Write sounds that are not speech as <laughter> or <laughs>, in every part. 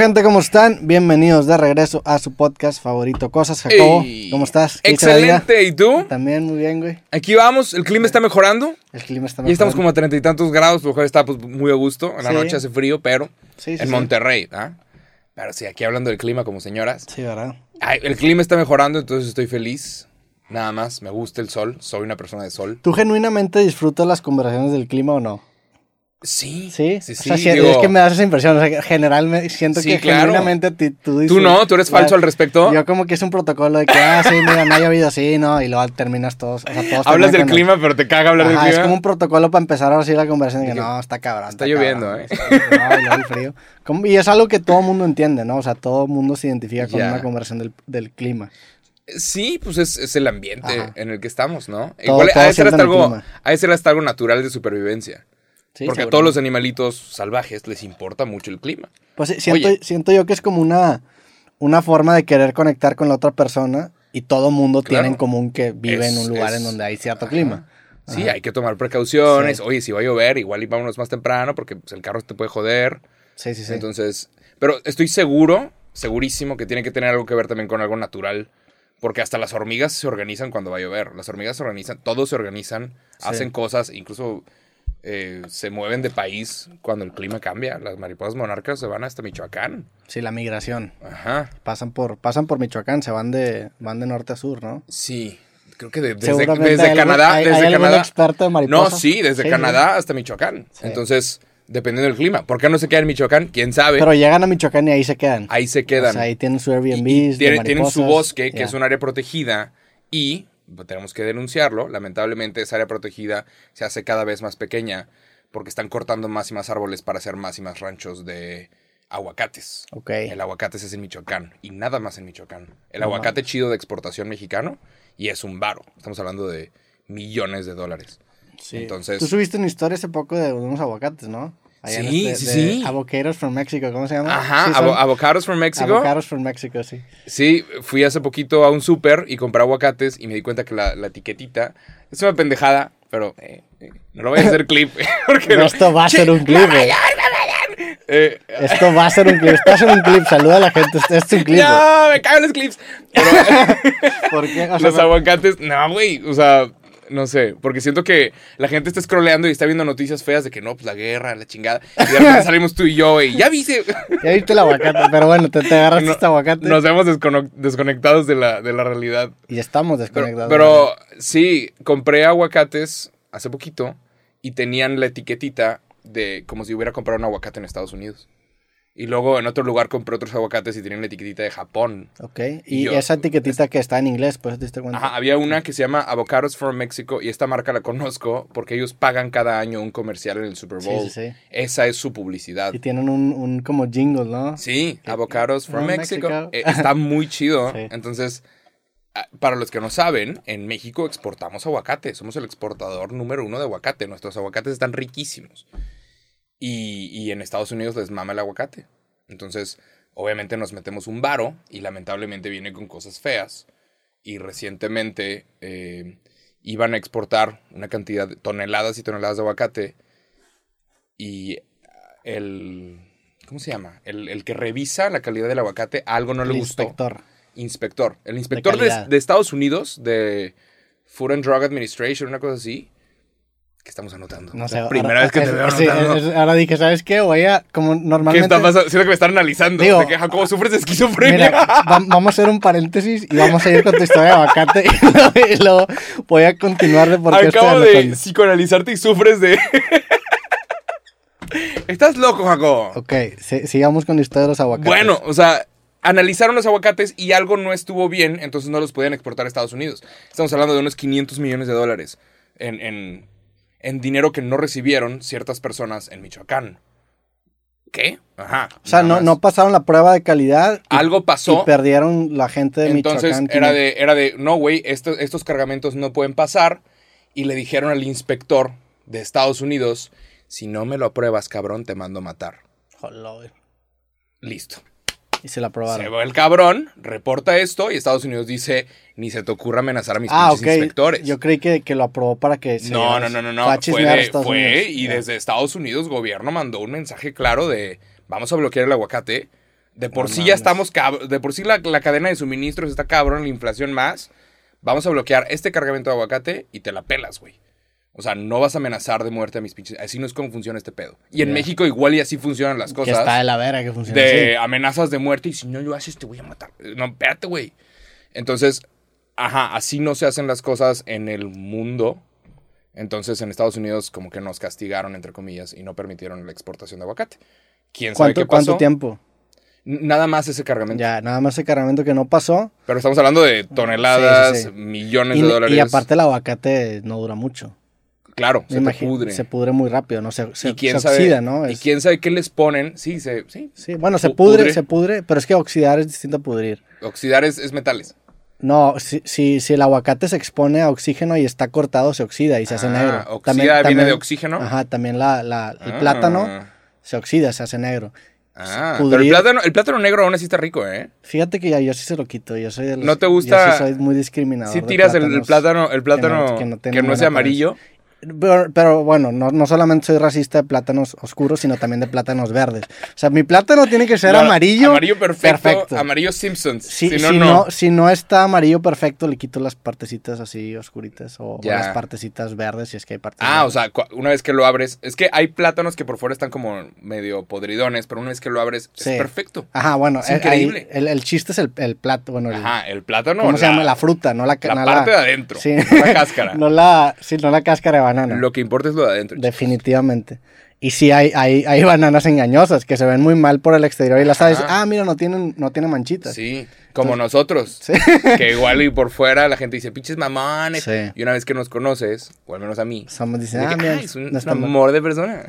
gente? ¿Cómo están? Bienvenidos de regreso a su podcast favorito, Cosas Jacobo. Ey. ¿Cómo estás? Excelente, ¿y tú? También muy bien, güey. Aquí vamos, el clima está mejorando. El clima está Ya estamos mejorando. como a treinta y tantos grados, lo cual está pues, muy a gusto. En la Sí. noche hace frío, pero Sí, sí, en. Monterrey, ¿ah? Pero sí, aquí hablando del clima como señoras. Sí, ¿verdad? Ay, el clima está mejorando, entonces estoy feliz. Nada más, me gusta el sol, soy una persona de sol. ¿Tú genuinamente disfrutas las conversaciones del clima o no? Sí, Sí, sí, O sí. sea, si- digo, es que me das esa impresión. O sea, generalmente siento Sí, que claro. genuinamente tú Tú disfrutas- no, tú eres falso al respecto. Yo como que es un protocolo de que, ah, sí, mira, no ha llovido así, ¿no? Y luego terminas todos, o sea, todos Hablas del el- clima, pero te caga hablar Ajá, del es clima. como un protocolo para empezar ahora sí la conversación. De que no, está cabrón. está lloviendo, cabrón, ¿eh? No, y luego el frío. Como- y es algo que todo mundo entiende, ¿no? O sea, todo mundo se identifica con una conversación del, del clima. Sí, pues es, es el ambiente Ajá. en el que estamos, ¿no? Todo- Igual todo ser hasta algo, de ser hasta algo natural de supervivencia. Sí, porque a todos los animalitos salvajes les importa mucho el clima. Pues siento, Oye. siento yo que es como una, una forma de querer conectar con la otra persona y todo mundo tiene en común que vive en un lugar es- en donde hay cierto Ajá. clima. Sí, Ajá. hay que tomar precauciones. Sí. Oye, si va a llover, igual y vámonos más temprano porque pues, el carro te puede joder. Sí, sí, sí. Entonces, pero estoy seguro, segurísimo que tiene que tener algo que ver también con algo natural. Porque hasta las hormigas se organizan cuando va a llover. Las hormigas se organizan, todos se organizan, Sí. hacen cosas, incluso eh, se mueven de país cuando el clima cambia. Las mariposas monarcas se van hasta Michoacán. Sí, la migración. Ajá. Pasan por, pasan por Michoacán, se van de, van de norte a sur, ¿no? Sí. Creo que de- desde, desde hay algún- Canadá. hay- desde hay Canadá. experto de No, mariposas. sí, desde Sí, sí. Canadá hasta Michoacán. Sí. Entonces, dependiendo del clima. ¿Por qué no se queda en Michoacán? ¿Quién sabe? Pero llegan a Michoacán y ahí se quedan. Ahí se quedan. O sea, ahí tienen su Airbnb. Y- y de tienen, su bosque, que es un área protegida, y tenemos que denunciarlo. Lamentablemente, esa área protegida se hace cada vez más pequeña porque están cortando más y más árboles para hacer más y más ranchos de aguacates. El aguacate hace en Michoacán y nada más en Michoacán. El No aguacate chido de exportación mexicano y es un varo. Estamos hablando de millones de dólares. Sí. Entonces- Tú subiste una historia hace poco de unos aguacates, ¿no? Allá en Sí, este- sí, de sí. Avocados from Mexico, ¿cómo se llama? Ajá, ¿Sí avo- avocados from Mexico. Avocados from Mexico, sí. Sí, fui hace poquito a un súper y compré aguacates y me di cuenta que la, la etiquetita es una pendejada, pero eh, eh, no lo voy a hacer clip. <laughs> Porque no. esto va a ser un clip, güey. eh, Esto va a ser un clip. Esto va a ser un clip. Saluda a la gente. Este es un clip. no, me caen los clips. Pero <laughs> ¿Por qué? O <laughs> sea, los aguacates, no, güey, o sea, no sé, porque siento que la gente está scrolleando y está viendo noticias feas de que no, pues la guerra, la chingada. Y de repente <laughs> salimos tú y yo, güey, ya viste. Ya viste el aguacate. Pero bueno, te, te agarraste No- este aguacate. Nos vemos desconectados de la, de la realidad. Y estamos desconectados. pero sí, compré aguacates hace poquito y tenían la etiquetita de como si hubiera comprado un aguacate en Estados Unidos. Y luego en otro lugar compré otros aguacates y tenían la etiquetita de Japón. Ok. Y yo- esa etiquetita que está en inglés, pues te diste cuenta. Ajá, había una que se llama Avocados from Mexico y esta marca la conozco porque ellos pagan cada año un comercial en el Super Sí, Bowl. sí, sí. Esa es su publicidad. Y tienen un, un como jingle, ¿no? Sí, Avocados from From Mexico. Mexico. Eh, está muy chido. <laughs> Sí. Entonces, ah, para los que no saben, en México exportamos aguacate. Somos el exportador número uno de aguacate. Nuestros aguacates están riquísimos. Y, y en Estados Unidos les mama el aguacate. Entonces, obviamente nos metemos un varo y lamentablemente viene con cosas feas. Y recientemente eh, iban a exportar una cantidad de toneladas y toneladas de aguacate. Y el... ¿Cómo se llama? El, el que revisa la calidad del aguacate, algo no El le gustó. inspector. Inspector. El inspector de, calidad. de Estados Unidos, de Food and Drug Administration, una cosa así. ¿Qué estamos anotando? No Es sé. la primera ahora- vez que te es- veo anotando. es- ahora dije, ¿sabes qué? Voy a, como ¿Qué normalmente... está pasando? Siento que me están analizando. Digo- de que, Jacobo, sufres de esquizofrenia. Mira, va- vamos a hacer un paréntesis y vamos a ir con tu historia de aguacate y <laughs> luego, y luego voy a continuar de por qué estoy Acabo de psicoanalizarte y sufres de. Estás loco, Jacobo. Ok, si- sigamos con la historia de los aguacates. Bueno, o sea, analizaron los aguacates y algo no estuvo bien, entonces no los podían exportar a Estados Unidos. Estamos hablando de unos 500 millones de dólares en, en, en dinero que no recibieron ciertas personas en Michoacán. ¿Qué? Ajá. O sea, no, no pasaron la prueba de calidad y, Algo y pasó. perdieron la gente de Entonces Michoacán. era quinientos- de, era de, no, güey, estos, estos cargamentos no pueden pasar. Y le dijeron al inspector de Estados Unidos, si no me lo apruebas, cabrón, te mando a matar. Joder. Listo. Y se la Se probaron. va el cabrón, reporta esto y Estados Unidos dice, ni se te ocurra amenazar a mis Ah, inspectores. Yo creí que, que lo aprobó para que se no, no, no, no, no. fue de- y desde Estados Unidos gobierno mandó un mensaje claro de vamos a bloquear el aguacate De por No sí ya estamos, de por sí la, la cadena de suministros está cabrón, la inflación más. Vamos a bloquear este cargamento de aguacate y te la pelas, güey. O sea, no vas a amenazar de muerte a mis pinches. Así no es como funciona este pedo. Y en. México igual y así funcionan las Que cosas. está de la verga que funciona de así. amenazas de muerte y si no lo haces te voy a matar. No, espérate, güey. Entonces, ajá, así no se hacen las cosas en el mundo. Entonces, en Estados Unidos como que nos castigaron, entre comillas, y no permitieron la exportación de aguacate. ¿Quién sabe ¿Cuánto, qué pasó? ¿Cuánto tiempo? Nada más ese cargamento. Ya, nada más ese cargamento que no pasó. Pero estamos hablando de toneladas, Sí, sí, sí. millones Y, de dólares. y aparte el aguacate no dura mucho. Claro, se te pudre. Se pudre muy rápido, ¿no? Se, se, y quién se sabe, oxida, ¿no? Y quién sabe qué les ponen. Sí, se, sí. Sí, bueno, se pu- pudre, pudre. se pudre, pero es que oxidar es distinto a pudrir. Oxidar es, es metales. No, si, si, si el aguacate se expone a oxígeno y está cortado, se oxida y se hace Ah, negro. Oxida viene de oxígeno. Ajá, también la, la- el Ah. plátano se oxida, se hace negro. Ah, Pudrir- pero el plátano, el plátano negro aún así está rico, ¿eh? Fíjate que ya yo sí se lo quito, yo soy de los- ¿No te Yo gusta- sí soy muy discriminador. Si tiras el, plátano, el plátano que que no- no, que no sea amarillo. Pero, pero bueno, no, no solamente soy racista de plátanos oscuros, sino también de plátanos verdes. O sea, mi plátano tiene que ser No, amarillo. Amarillo perfecto, perfecto. Amarillo Simpsons. Si, si no, si no. no, si no está amarillo perfecto, le quito las partecitas así oscuritas o, las partecitas verdes si es que hay partes Ah, o sea, una vez que lo abres, es que hay plátanos que por fuera están como medio podridones, pero una vez que lo abres Sí. es perfecto. Ajá, bueno, es ahí- increíble. el, el chiste es el, el plato, bueno, el- Ajá, el plátano. ¿cómo se llama? La fruta, no la, La parte de adentro, Sí. no la cáscara. <laughs> no la, sí, no la cáscara de banana. Lo que importa es lo de adentro. chicos. Definitivamente. Y sí hay, hay, hay bananas engañosas que se ven muy mal por el exterior y las sabes, ah, mira, no tienen, no tienen manchitas. Sí, como nosotros. <laughs> Que igual y por fuera la gente dice, pinches mamones. Sí. Y una vez que nos conoces, o al menos a mí, Somos, dicen, ah, que, mira, "Ay, es un, no es un está mal". amor de persona.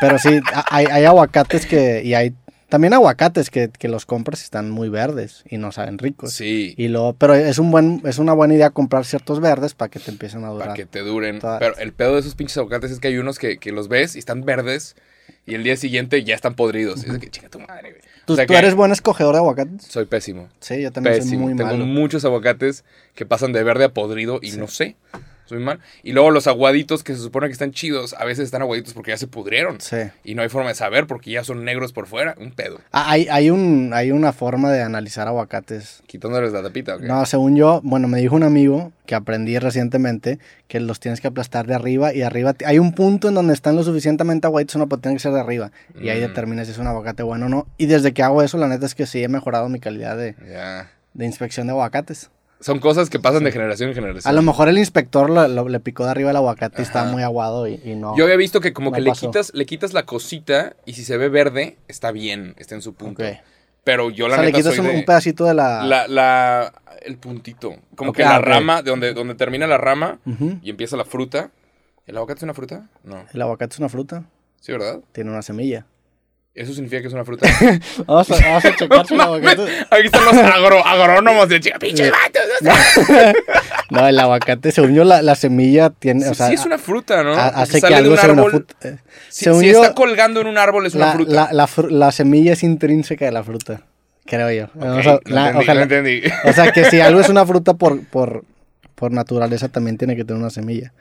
Pero sí, <laughs> hay, hay aguacates que, y hay también aguacates que, que los compras están muy verdes y no saben ricos. Sí, Y luego, pero es un buen, es una buena idea comprar ciertos verdes para que te empiecen a durar. para que te duren. Todas. Pero el pedo de esos pinches aguacates es que hay unos que, que los ves y están verdes y el día siguiente ya están podridos. Y es de que chinga tu madre, güey. ¿Tú, O sea tú que eres buen escogedor de aguacates? Soy pésimo. Sí, yo también soy Pésimo. muy Tengo malo. muchos aguacates que pasan de verde a podrido y no sé. Mal. Y luego los aguaditos que se supone que están chidos, a veces están aguaditos porque ya se pudrieron. Sí. Y no hay forma de saber porque ya son negros por fuera. Un pedo. Ah, hay, hay, un, hay una forma de analizar aguacates. Quitándoles la tapita. No, según yo, bueno, me dijo un amigo que aprendí recientemente que los tienes que aplastar de arriba y de arriba hay un punto en donde están lo suficientemente aguaditos no, pero tienen que ser de arriba. Y ahí Mm. determinas si es un aguacate bueno o no. Y desde que hago eso, la neta es que sí he mejorado mi calidad de, de inspección de aguacates. Son cosas que pasan de generación en generación. A lo mejor el inspector lo- lo- le picó de arriba el aguacate y estaba Ajá. muy aguado y, y no. Yo había visto que como No que le quitas, le quitas la cosita y si se ve verde, está bien, está en su punto. Pero yo o la sea, le quitas soy un, de- un pedacito de la... la, la- el puntito. Como que la ah, rama, de donde, donde termina la rama y empieza la fruta. ¿El aguacate es una fruta? No. El aguacate es una fruta, ¿Sí, verdad? tiene una semilla. ¿Eso significa que es una fruta? <laughs> Vamos a, vamos a checar si el <laughs> aguacate... <laughs> Aquí están los agro- agrónomos de chica, pinches vatos. O. <laughs> No, el aguacate, según yo, la, la semilla tiene... o Sí, sea, sí es una fruta, ¿no? hace que algo sea una fruta. Si, según si yo, está colgando en un árbol es una la, fruta. la, semilla es intrínseca de la fruta, creo yo. Ok, Vamos a- no la- entendí, ojalá- no entendí. O sea, que si algo es una <laughs> fruta por, por, por naturaleza, también tiene que tener una semilla.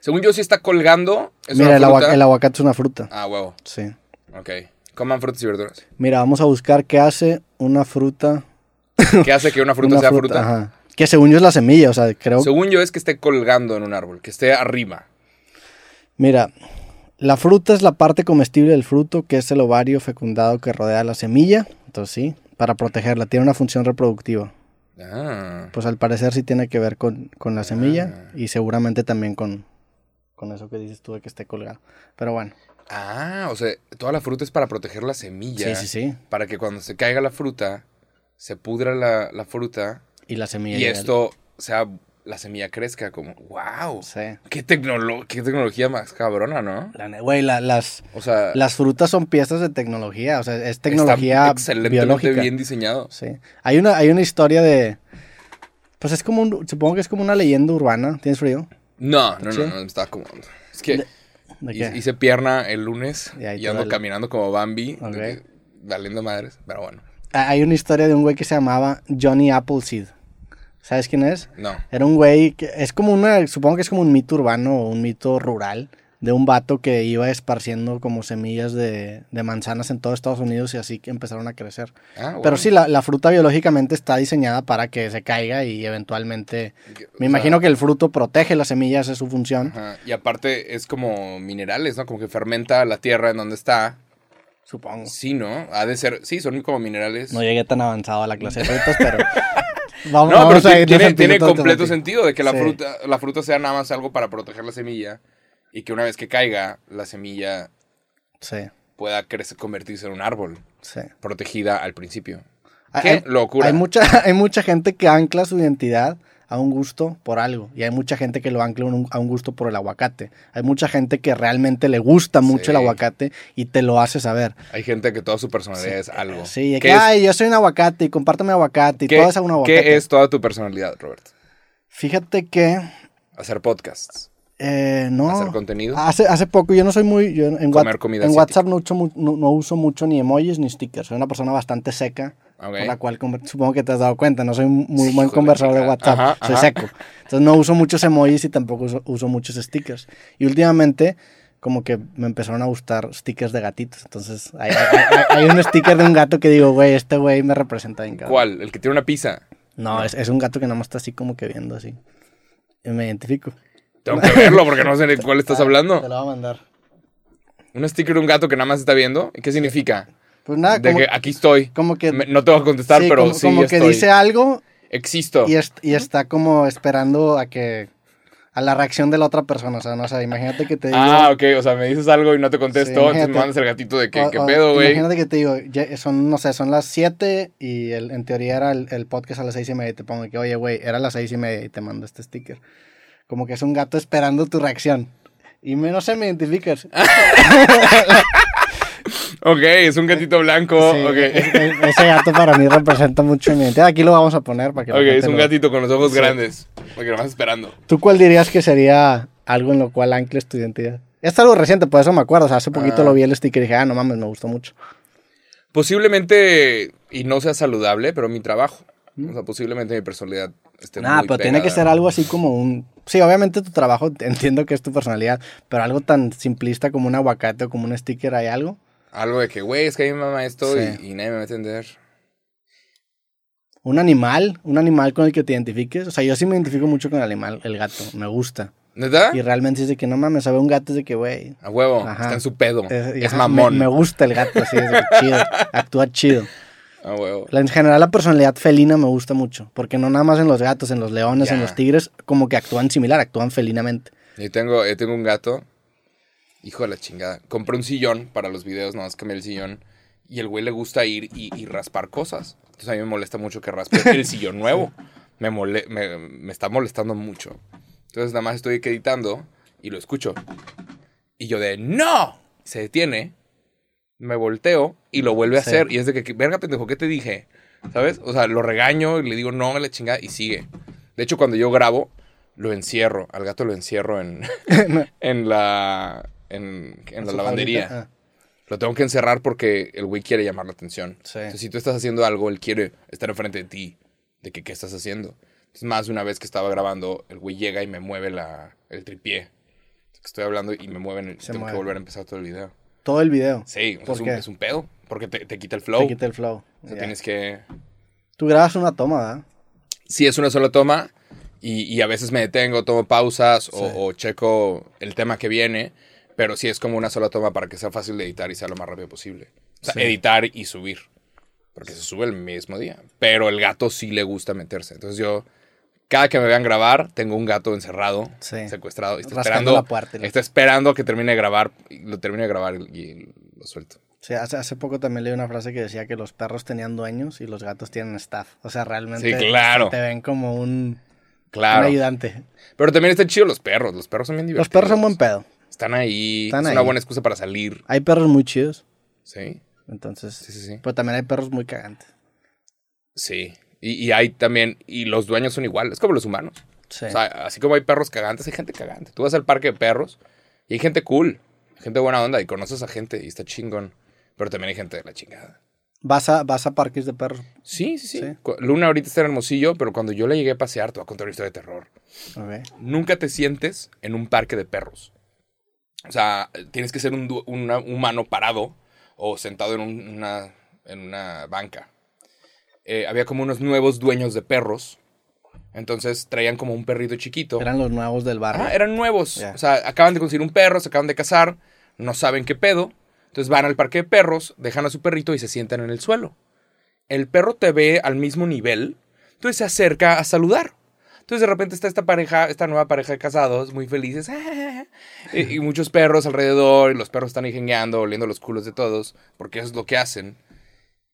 Según yo, si está colgando, es Mira, una fruta. el aguacate es una fruta. Ah, huevo. Sí. Ok. Coman frutas y verduras. Mira, vamos a buscar qué hace una fruta. <laughs> ¿Qué hace que una fruta una sea fruta? Ajá. Que según yo es la semilla, o sea, creo. Según yo, es que esté colgando en un árbol, que esté arriba. Mira, la fruta es la parte comestible del fruto, que es el ovario fecundado que rodea la semilla. Entonces, sí, para protegerla, tiene una función reproductiva. Ah. Pues al parecer sí tiene que ver con, con la semilla Ah. y seguramente también con, con eso que dices tú de que esté colgado. Pero bueno, Ah, o sea, toda la fruta es para proteger la semilla. sí, sí, sí. Para que cuando se caiga la fruta, se pudra la, la fruta Y la semilla. y esto sea la semilla crezca como, wow. Sí. Qué, tecnolo- qué tecnología más cabrona, ¿no? La Güey, la- las, O sea, las frutas son piezas de tecnología, o sea, es está tecnología excelentemente biológica. bien diseñado. Sí. Hay una, hay una historia de... Pues es como un, supongo que es como una leyenda urbana. ¿Tienes frío? No, no, ¿Sí? no, no, me estaba acomodando. Es que ¿De hice, qué? hice pierna el lunes Y ando caminando como Bambi, Ok. de que- valiendo madres, pero bueno. Ah, Hay una historia de un güey que se llamaba Johnny Appleseed. ¿Sabes quién es? No. Era un güey que es como una, supongo que es como un mito urbano o un mito rural de un vato que iba esparciendo como semillas de, de manzanas en todo Estados Unidos y así que empezaron a crecer. Ah, bueno. Pero sí, la, la fruta biológicamente está diseñada para que se caiga y eventualmente... O Me sea, imagino que el fruto protege las semillas, es su función, ajá, Y aparte es como minerales, ¿no? Como que fermenta la tierra en donde está. Supongo. Sí, ¿no? Ha de ser. Sí, son como minerales. No llegué tan avanzado a la clase de <laughs> frutas, pero... vamos, No, vamos pero a tiene, completo sentido de que la Sí. fruta, la fruta sea nada más algo para proteger la semilla y que una vez que caiga, la semilla Sí, pueda crecer, convertirse en un árbol, sí. protegida al principio. Hay- ¡Qué hay- locura! Hay mucha, <laughs> hay mucha gente que ancla su identidad a un gusto por algo. Y hay mucha gente que lo ancla a un gusto por el aguacate. Hay mucha gente que realmente le gusta mucho Sí. el aguacate y te lo hace saber. Hay gente que toda su personalidad es algo. Sí, de ¿Qué que, es- ay, yo soy un aguacate y compárteme aguacate y todo es un aguacate. ¿Qué es toda tu personalidad, Robert? Fíjate que, Hacer podcasts, eh, no. hacer contenido. Hace, hace poco, yo no soy muy. Yo en Comer What- comida en. WhatsApp no uso, no, no uso mucho ni emojis ni stickers. Soy una persona bastante seca. Ok. Por la cual supongo que te has dado cuenta. No soy muy Sí, buen conversador de. WhatsApp. Ajá, soy ajá. seco. Entonces no uso muchos emojis y tampoco uso, uso muchos stickers. Y últimamente, como que me empezaron a gustar stickers de gatitos. Entonces hay, hay- hay- hay un sticker de un gato que digo, güey, este güey me representa bien. cabrón". ¿Cuál? El que tiene una pizza. No, es, es un gato que nada más está así como que viendo así. Y me identifico. Tengo que verlo porque no sé de <laughs> cuál estás Te hablando. lo voy a mandar. Un sticker de un gato que nada más está viendo. ¿Y ¿Qué significa? Pues nada, De como, que aquí estoy. como que... Me- no te voy a contestar, sí, pero como, sí como que estoy. dice algo Existo. y, est- y está como esperando a que... A la reacción de la otra persona, o sea, no sé, imagínate que te digo... Ah, ok, o sea, me dices algo y no te contesto, Sí, entonces me mandas el gatito de que, O- ¿qué o pedo, güey? Imagínate que te digo, ya son, no sé, son las 7 y el- en teoría era el, el podcast a las 6 y media y te pongo que, oye, güey, era las 6 y media y te mando este sticker. Como que es un gato esperando tu reacción. Y me, no sé, me identificas. <laughs> Ok, es un gatito blanco, Sí, ok. e- e- ese gato para mí representa mucho mi identidad. Aquí lo vamos a poner para que Ok, es un lo- gatito con los ojos Sí. grandes, porque lo vas esperando. ¿Tú cuál dirías que sería algo en lo cual ancles tu identidad? Es algo reciente, por eso me acuerdo. O sea, hace poquito Ah. lo vi el sticker y dije, ah, no mames, me gustó mucho. Posiblemente, y no sea saludable, pero mi trabajo. O sea, posiblemente mi personalidad esté Nah, muy pero tiene que pegada. ser algo así como un... Sí, obviamente tu trabajo, entiendo que es tu personalidad, pero algo tan simplista como un aguacate o como un sticker, ¿hay algo? Algo de que, güey, es que a mí me mama esto Sí. y, y nadie me va a entender. Un animal, un animal con el que te identifiques. O sea, yo sí me identifico mucho con el animal, el gato, me gusta. ¿Neta? Y realmente dice que no mames, sabe un gato es de que, güey... A huevo, Ajá. está en su pedo. Es, Es, mamón. Me, me gusta el gato, así, es de que <laughs> chido, actúa chido. A huevo. En general la personalidad felina me gusta mucho, porque no nada más en los gatos, en los leones, en los tigres, como que actúan similar, actúan felinamente. Yo tengo, yo tengo un gato. Hijo de la chingada. Compré un sillón para los videos, nada más cambié el sillón. Y el güey le gusta ir y, y raspar cosas. Entonces a mí me molesta mucho que raspe <laughs> el sillón nuevo. Me, mole- me, me está molestando mucho. Entonces nada más estoy editando y lo escucho. Y yo de ¡No! Se detiene. Me volteo y lo vuelve a Sí. hacer. Y es de que, verga, pendejo, ¿qué te dije? ¿Sabes? O sea, lo regaño y le digo no a la chingada y sigue. De hecho, cuando yo grabo, lo encierro. Al gato lo encierro en, <laughs> en la, en, en la lavandería. ah. Lo tengo que encerrar porque el güey quiere llamar la atención. Sí. Entonces, si tú estás haciendo algo, él quiere estar enfrente de ti. De que qué estás haciendo. Entonces, más de una vez que estaba grabando, el güey llega y me mueve la, el tripié. Estoy hablando y me mueven. Se tengo mueve. que volver a empezar todo el video. Todo el video. Sí, o ¿Por es, un, qué? es un pedo. Porque te, te quita el flow. Te quita el flow. O sea, Ya. tienes que... Tú grabas una toma, ¿verdad? Sí, es una sola toma. Y, y a veces me detengo, tomo pausas o, Sí. o checo el tema que viene. Pero sí es como una sola toma para que sea fácil de editar y sea lo más rápido posible. O sea, Sí. editar y subir. Porque se sube el mismo día. Pero el gato sí le gusta meterse. Entonces yo, cada que me vean grabar, tengo un gato encerrado, Sí. secuestrado. Y está Rascando esperando, puerta está esperando que termine de grabar. Y lo termine de grabar y, lo suelto. Sí, hace, hace poco también leí una frase que decía que los perros tenían dueños y los gatos tienen staff. O sea, realmente Sí, claro. te ven como un, un Claro. ayudante. Pero también están chidos los perros. Los perros son bien divertidos. Los perros son buen pedo. Están ahí. Están es una buena excusa para salir. Hay perros muy chidos. Sí. Entonces, Sí, sí, sí. pero también hay perros muy cagantes. Sí. Y, y hay también, y los dueños son iguales, es como los humanos. Sí. O sea, así como hay perros cagantes, hay gente cagante. Tú vas al parque de perros y hay gente cool, gente buena onda y conoces a gente y está chingón. Pero también hay gente de la chingada. vas, a, vas a parques de perros. Sí, sí, sí. Luna ahorita está en Hermosillo, pero cuando yo la llegué a pasear, te voy a contar una historia de terror. Nunca te sientes en un parque de perros. O sea, tienes que ser un, humano parado o sentado en un- una, en una banca. Eh, había como unos nuevos dueños de perros. Entonces traían como un perrito chiquito. Eran los nuevos del barrio. Ajá, eran nuevos. O sea, acaban de conseguir un perro, se acaban de casar, no saben qué pedo. Entonces van al parque de perros, dejan a su perrito y se sientan en el suelo. El perro te ve al mismo nivel, entonces se acerca a saludar. Entonces de repente está esta pareja, esta nueva pareja de casados, muy felices. <laughs> Y, y muchos perros alrededor, y los perros están ingenieando, oliendo los culos de todos, porque eso es lo que hacen.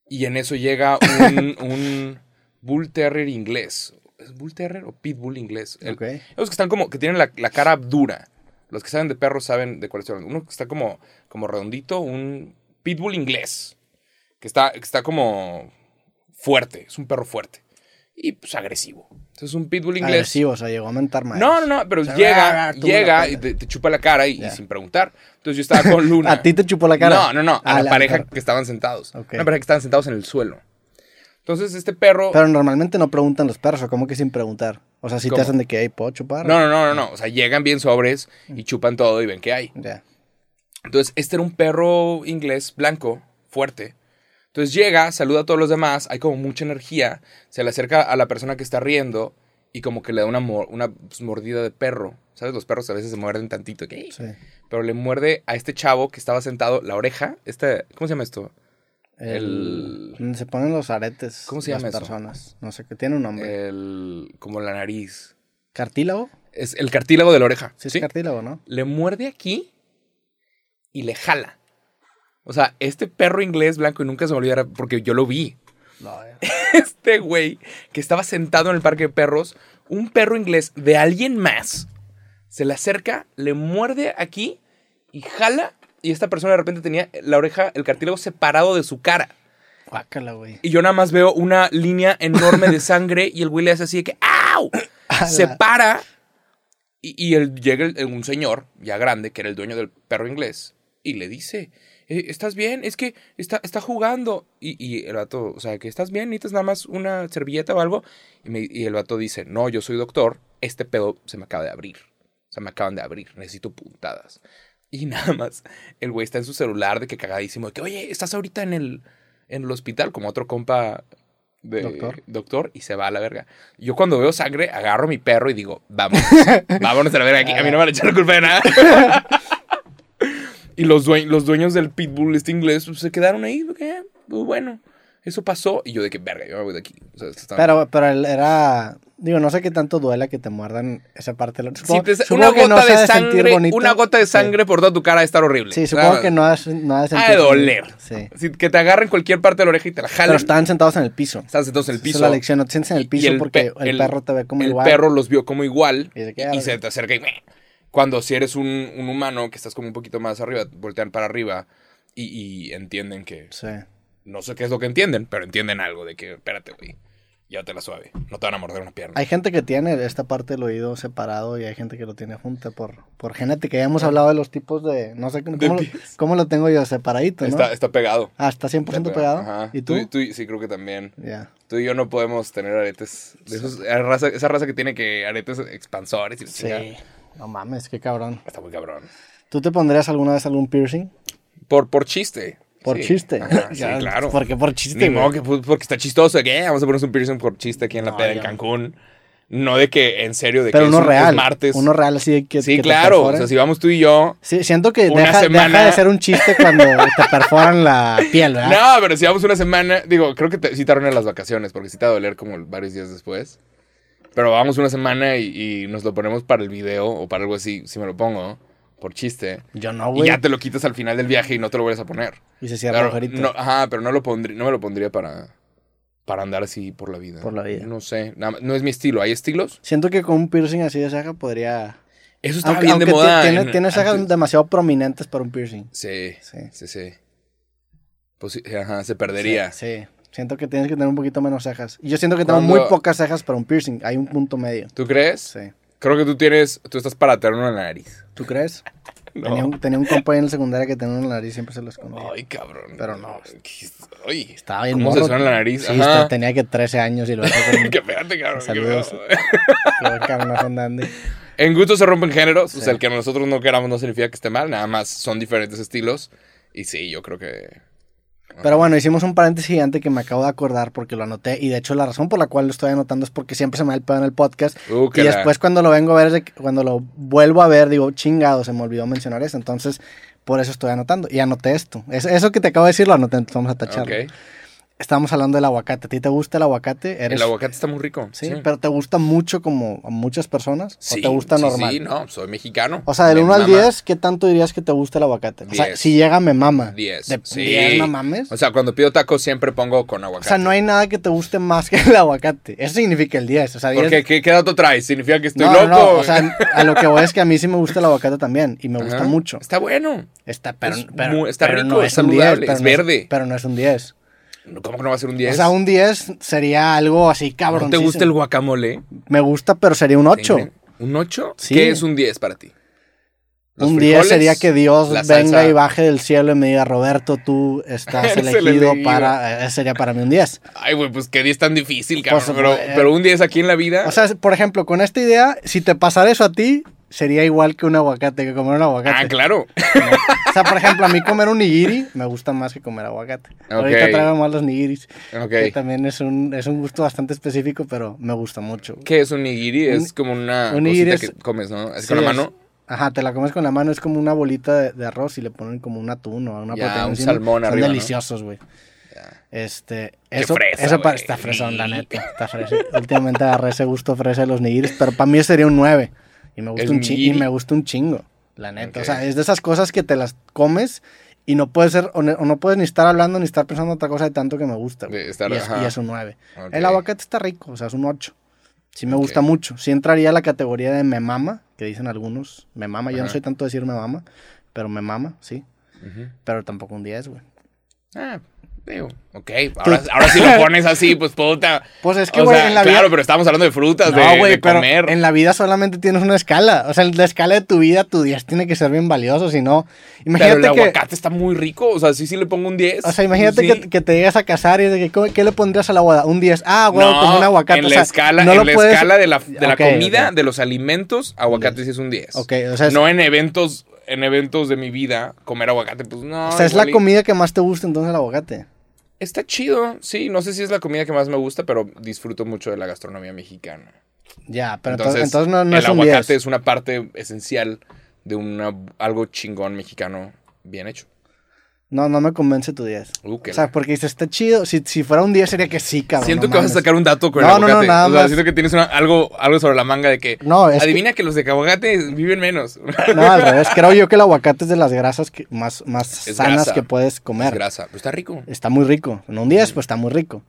Y en eso llega un, <laughs> un Bull Terrier inglés. ¿Es Bull Terrier o Pitbull inglés? El- esos que están como, que tienen la, la cara dura. Los que saben de perros saben de cuál hablando. Uno que está como, como redondito, un pitbull inglés. Que está, que está como fuerte, es un perro fuerte. Y pues agresivo. Entonces un pitbull inglés. Agresivo, o sea, llegó a mentar más. No, no, no, pero O sea, llega, ah, llega y te, te chupa la cara y, sin preguntar. Entonces yo estaba con <laughs> Luna. ¿A ti te chupó la cara? No, no, no, a la, pareja perro. que estaban sentados. Ok. Una pareja que estaban sentados en el suelo. Entonces este perro... Pero normalmente no preguntan los perros, o como que sin preguntar. O sea, si te ¿Cómo? hacen de que hay puedo chupar. No, no, no, no, no. O sea, llegan bien sobres y chupan todo y ven qué hay. Ya. Entonces, este era un perro inglés blanco, fuerte. Entonces llega, saluda a todos los demás, hay como mucha energía, se le acerca a la persona que está riendo y como que le da una, pues, mordida de perro. ¿Sabes? Los perros a veces se muerden tantito. ¿qué? Sí. Pero le muerde a este chavo que estaba sentado la oreja. Este, ¿Cómo se llama esto? El... Se ponen los aretes. ¿Cómo se las llama eso? personas. No sé, que tiene un nombre. El, como la nariz. ¿Cartílago? Es el cartílago de la oreja. Sí, ¿sí? es cartílago, ¿no? le muerde aquí y le jala. O sea, este perro inglés blanco, y nunca se me olvidará porque yo lo vi. No, eh. <laughs> Este güey que estaba sentado en el parque de perros, un perro inglés de alguien más, se le acerca, le muerde aquí y jala. Y esta persona de repente tenía la oreja, el cartílago separado de su cara. Guácala, güey. Y yo nada más veo una línea enorme de sangre y el güey le hace así de que ¡au! Se para y, y el- llega el- un señor ya grande, que era el dueño del perro inglés, y le dice, "Eh, ¿estás bien? Es que está, está jugando. Y, y el vato, o sea, que estás bien, necesitas nada más una servilleta o algo. Y, me- y el vato dice, no, yo soy doctor, este pedo se me acaba de abrir. O sea, me acaban de abrir, necesito puntadas. Y <laughs> nada más, el güey está en su celular de que cagadísimo, de que, oye, ¿estás ahorita en el, en el hospital? Como otro compa de Doctor. doctor y se va a la verga. Yo cuando veo sangre, agarro a mi perro y digo, vamos, <laughs> vámonos a la verga aquí. A mí no me van a echar la culpa de nada. <laughs> y los, due- los dueños del pitbull este inglés pues, se quedaron ahí. porque, eh, pues, bueno, eso pasó. Y yo de que, verga, yo me voy de aquí. O sea, Pero, pero era. Digo, no sé qué tanto duela que te muerdan esa parte otro. Si te- supongo una no gota ha de sangre, bonito. una gota de Sí. sangre por toda tu cara de estar horrible. Sí, supongo que no ha, no ha de doler. Sí. Si- que te agarren cualquier parte de la oreja y te la jalen. Pero estaban sentados en el piso. Están sentados en el Esa piso. es la lección, no te sientes en el piso el porque pe- el, perro te ve como el igual. perro los vio como igual Y se queda, y se te acerca y. cuando si eres un, un humano que estás como un poquito más arriba, voltean para arriba y, y entienden que Sí. no sé qué es lo que entienden, pero entienden algo de que espérate, güey, llévatela suave, no te van a morder una pierna. Hay gente que tiene esta parte del oído separado y hay gente que lo tiene junta por, por genética. Ya hemos hablado de los tipos de. No sé cómo, lo, pies. cómo lo tengo yo, separadito, ¿no? está, está pegado. Ah, está 100% pegado. Ajá. ¿Y tú? y- sí, creo que también. Ya. Tú y yo no podemos tener aretes. De esos, esa, raza, esa raza que tiene que aretes expansores y la Sí. No mames, qué cabrón. Está muy cabrón. ¿Tú te pondrías alguna vez algún piercing? Por, por chiste. Por Sí. chiste. Ajá, sí, <laughs> Ya, claro. ¿Por qué por chiste? Ni modo que porque está chistoso. ¿Qué? Vamos a ponernos un piercing por chiste aquí en la No, peda en. Cancún. No de que, en serio, de Pero que uno es, un- es real. martes. Uno real así de que. sí, que te claro. O sea, si vamos tú y yo. Sí, siento que una deja, semana- deja de ser un chiste cuando te perforan la piel, ¿verdad? No, pero si vamos una semana. Digo, creo que te, sí te arruinan las vacaciones porque sí te va a doler como varios días después. Pero vamos una semana y, y nos lo ponemos para el video o para algo así. Si me lo pongo por chiste. Yo no, y güey. ya te lo quitas al final del viaje y no te lo vuelves a poner. Y se cierra Claro, el no, ajá, pero no, lo pondrí- no me lo pondría para, para andar así por la vida. Por la vida. No sé, nada no es mi estilo. ¿Hay estilos? Siento que con un piercing así de ceja podría. Eso Aunque, bien de moda. Tiene, en- tiene antes. demasiado prominentes para un piercing. Sí, Sí. sí, sí. Pues ajá, se perdería. Sí, sí. Siento que tienes que tener un poquito menos cejas. Y yo siento que tengo Cuando- muy pocas cejas para un piercing. Hay un punto medio. ¿Tú crees? Sí. Creo que tú tienes, tú estás para tener una nariz. ¿Tú crees? <laughs> No. Tenía, un, tenía un compa ahí en la secundaria que tenía una nariz y siempre se lo escondía. Ay, cabrón. Pero no. Ay, Estaba bien ¿Cómo se morro. suena la nariz? Sí, Ajá. está- tenía que 13 años y lo hace con <laughs> que espérate, cabrón. Saludos. <laughs> Andy. En gusto se rompen géneros. O sea, el que nosotros no queramos no significa que esté mal. Nada más son diferentes estilos. Y sí, yo creo que. Pero bueno, hicimos un paréntesis gigante que me acabo de acordar porque lo anoté. Y de hecho, la razón por la cual lo estoy anotando es porque siempre se me da el pedo en el podcast. Uh, y después, cuando lo vengo a ver, cuando lo vuelvo a ver, digo, chingado, se me olvidó mencionar eso. Entonces, por eso estoy anotando. Y anoté esto. Es- eso que te acabo de decir lo anoté, entonces vamos a tacharlo. Estábamos hablando del aguacate. ¿A ti te gusta el aguacate? ¿Eres... El aguacate está muy rico. Sí, pero ¿te gusta mucho como a muchas personas? Sí, ¿O te gusta sí, normal? Sí, no, soy mexicano. O sea, del Me 1 al mama. 10, ¿qué tanto dirías que te gusta el aguacate? O sea, Diez. si llega, me mama. 10. ¿De sí. 10 no mames? O sea, cuando pido tacos siempre pongo con O aguacate. sea, no hay nada que te guste más que el aguacate. Eso significa el 10. O sea, 10... ¿Por qué? ¿Qué, qué dato traes? ¿Significa que estoy no, loco? no, o sea, a lo que voy es que a mí sí me gusta el aguacate también. Y me gusta Ajá. mucho. Está bueno. Está, pero, Es pero- está pero rico, no es un 10, saludable, es verde. pero no es un 10. ¿Cómo que no va a ser un 10? O sea, un 10 sería algo así, cabrón. ¿No te gusta el guacamole? Me gusta, pero sería un 8. ¿Un 8? Sí. ¿Qué es un 10 para ti? ¿Los Un 10 frijoles? sería que Dios venga salsa. y baje del cielo y me diga, Roberto, tú estás <laughs> elegido elegido. para... Ese sería para mí un 10. Ay, güey, pues qué 10 tan difícil, cabrón. Pues, pero, eh, pero un 10 aquí en la vida. O sea, por ejemplo, con esta idea, si te pasara eso a ti, sería igual que un aguacate, que comer un aguacate. ah, claro. O sea, por ejemplo, a mí comer un nigiri me gusta más que comer aguacate. Ahorita Ok. traigo más los nigiris. ok. Que también es un, es un gusto bastante específico, pero me gusta mucho. ¿Qué es un nigiri? Un- es como una un cosita es- que comes, ¿no? Es Sí, con la es- mano. Ajá, te la comes con la mano, es como una bolita de, de arroz y le ponen como un atún o una Ya, proteína un encima. salmón Son arriba, ¿no? deliciosos, güey. Ya. Este, Qué eso, fresa, eso para, está fresón, la neta, está fresa. Últimamente agarré ese gusto fresa de los nigiris, pero para mí sería un 9. Y me gusta, un, chi- y me gusta un chingo, la neta. O sea, es de esas cosas que te las comes y no puedes ser, o, no puedes ni estar hablando ni estar pensando otra cosa de tanto que me gusta. güey. De estar- y, es, ajá. y es un 9. Ok. El aguacate está rico, o sea, es un 8. Sí me gusta mucho. Sí entraría a la categoría de me mama, que dicen algunos. Me mama, yo no soy tanto de decir me mama, pero me mama, sí. Pero tampoco un 10, güey. Ah, digo, ok. Ahora, ahora si lo <laughs> pones así, pues puta. Pues es que, güey, en la claro, vida... pero estamos hablando de frutas, No, de, güey, de pero comer. en la vida solamente tienes una escala. O sea, en la escala de tu vida, tu 10 tiene que ser bien valioso, si no... pero Imagínate el que... aguacate está muy rico. O sea, sí, sí le pongo un 10. O sea, imagínate Sí. que, que te llegas a casar y de que, ¿cómo- ¿qué le pondrías a la boda? Un 10. Ah, güey, no, como un aguacate. En o la sea, escala, no en la puedes- escala de la, de la comida, de los alimentos, aguacate sí es un 10. Ok, o sea, es, No en eventos, en eventos de mi vida, comer aguacate, pues no. o sea, es la comida que más te gusta entonces el aguacate. Está chido, sí. No sé si es la comida que más me gusta, pero disfruto mucho de la gastronomía mexicana. Ya, pero entonces, entonces, no, no el es un aguacate 10. es una parte esencial de una, algo chingón mexicano bien hecho. No, no me convence tu 10. Uh, O sea, porque dices, está chido. Si, si fuera un 10 sería que sí, cabrón. Siento no que vas a sacar un dato con No, el no, no, aguacate. nada o sea, más. siento que tienes una- algo, algo sobre la manga de que. No, es adivina que... los de aguacate viven menos. <laughs> No, al revés. Creo yo que el aguacate es de las grasas que más, más Es sanas grasa. que puedes Es comer. grasa. Pero está rico. Está muy rico. En un 10, pues está muy rico.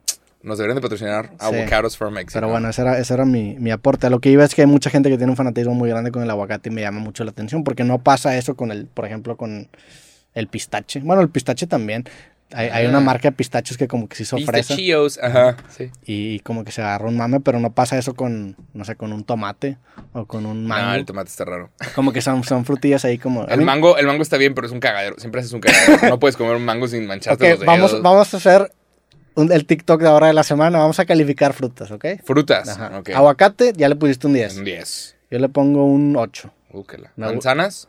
Nos deberían de patrocinar Sí. Avocados for Mexico. Pero bueno, ese era, ese era mi, mi aporte. A lo que iba es que hay mucha gente que tiene un fanatismo muy grande con el aguacate y me llama mucho la atención porque no pasa eso con el, por ejemplo, con el pistache. Bueno, el pistache también. Hay, hay una Ah. marca de pistachos que como que se hizo fresa Pistachillos. Ajá. Sí. y como que se agarró un mame, pero no pasa eso con, no sé, con un tomate o con un No, mango. el tomate está raro. Como que son, son frutillas ahí como... El mango, el mango está bien, pero es un cagadero. Siempre haces un cagadero. no puedes comer un mango sin mancharte los dedos. vamos, vamos a hacer un- el TikTok de ahora de la semana. Vamos a calificar frutas, ¿ok? Frutas. Ajá. Ok. Aguacate, ya le pusiste un 10. Un 10. Yo le pongo un 8. Uh, que la- Me gu- Manzanas.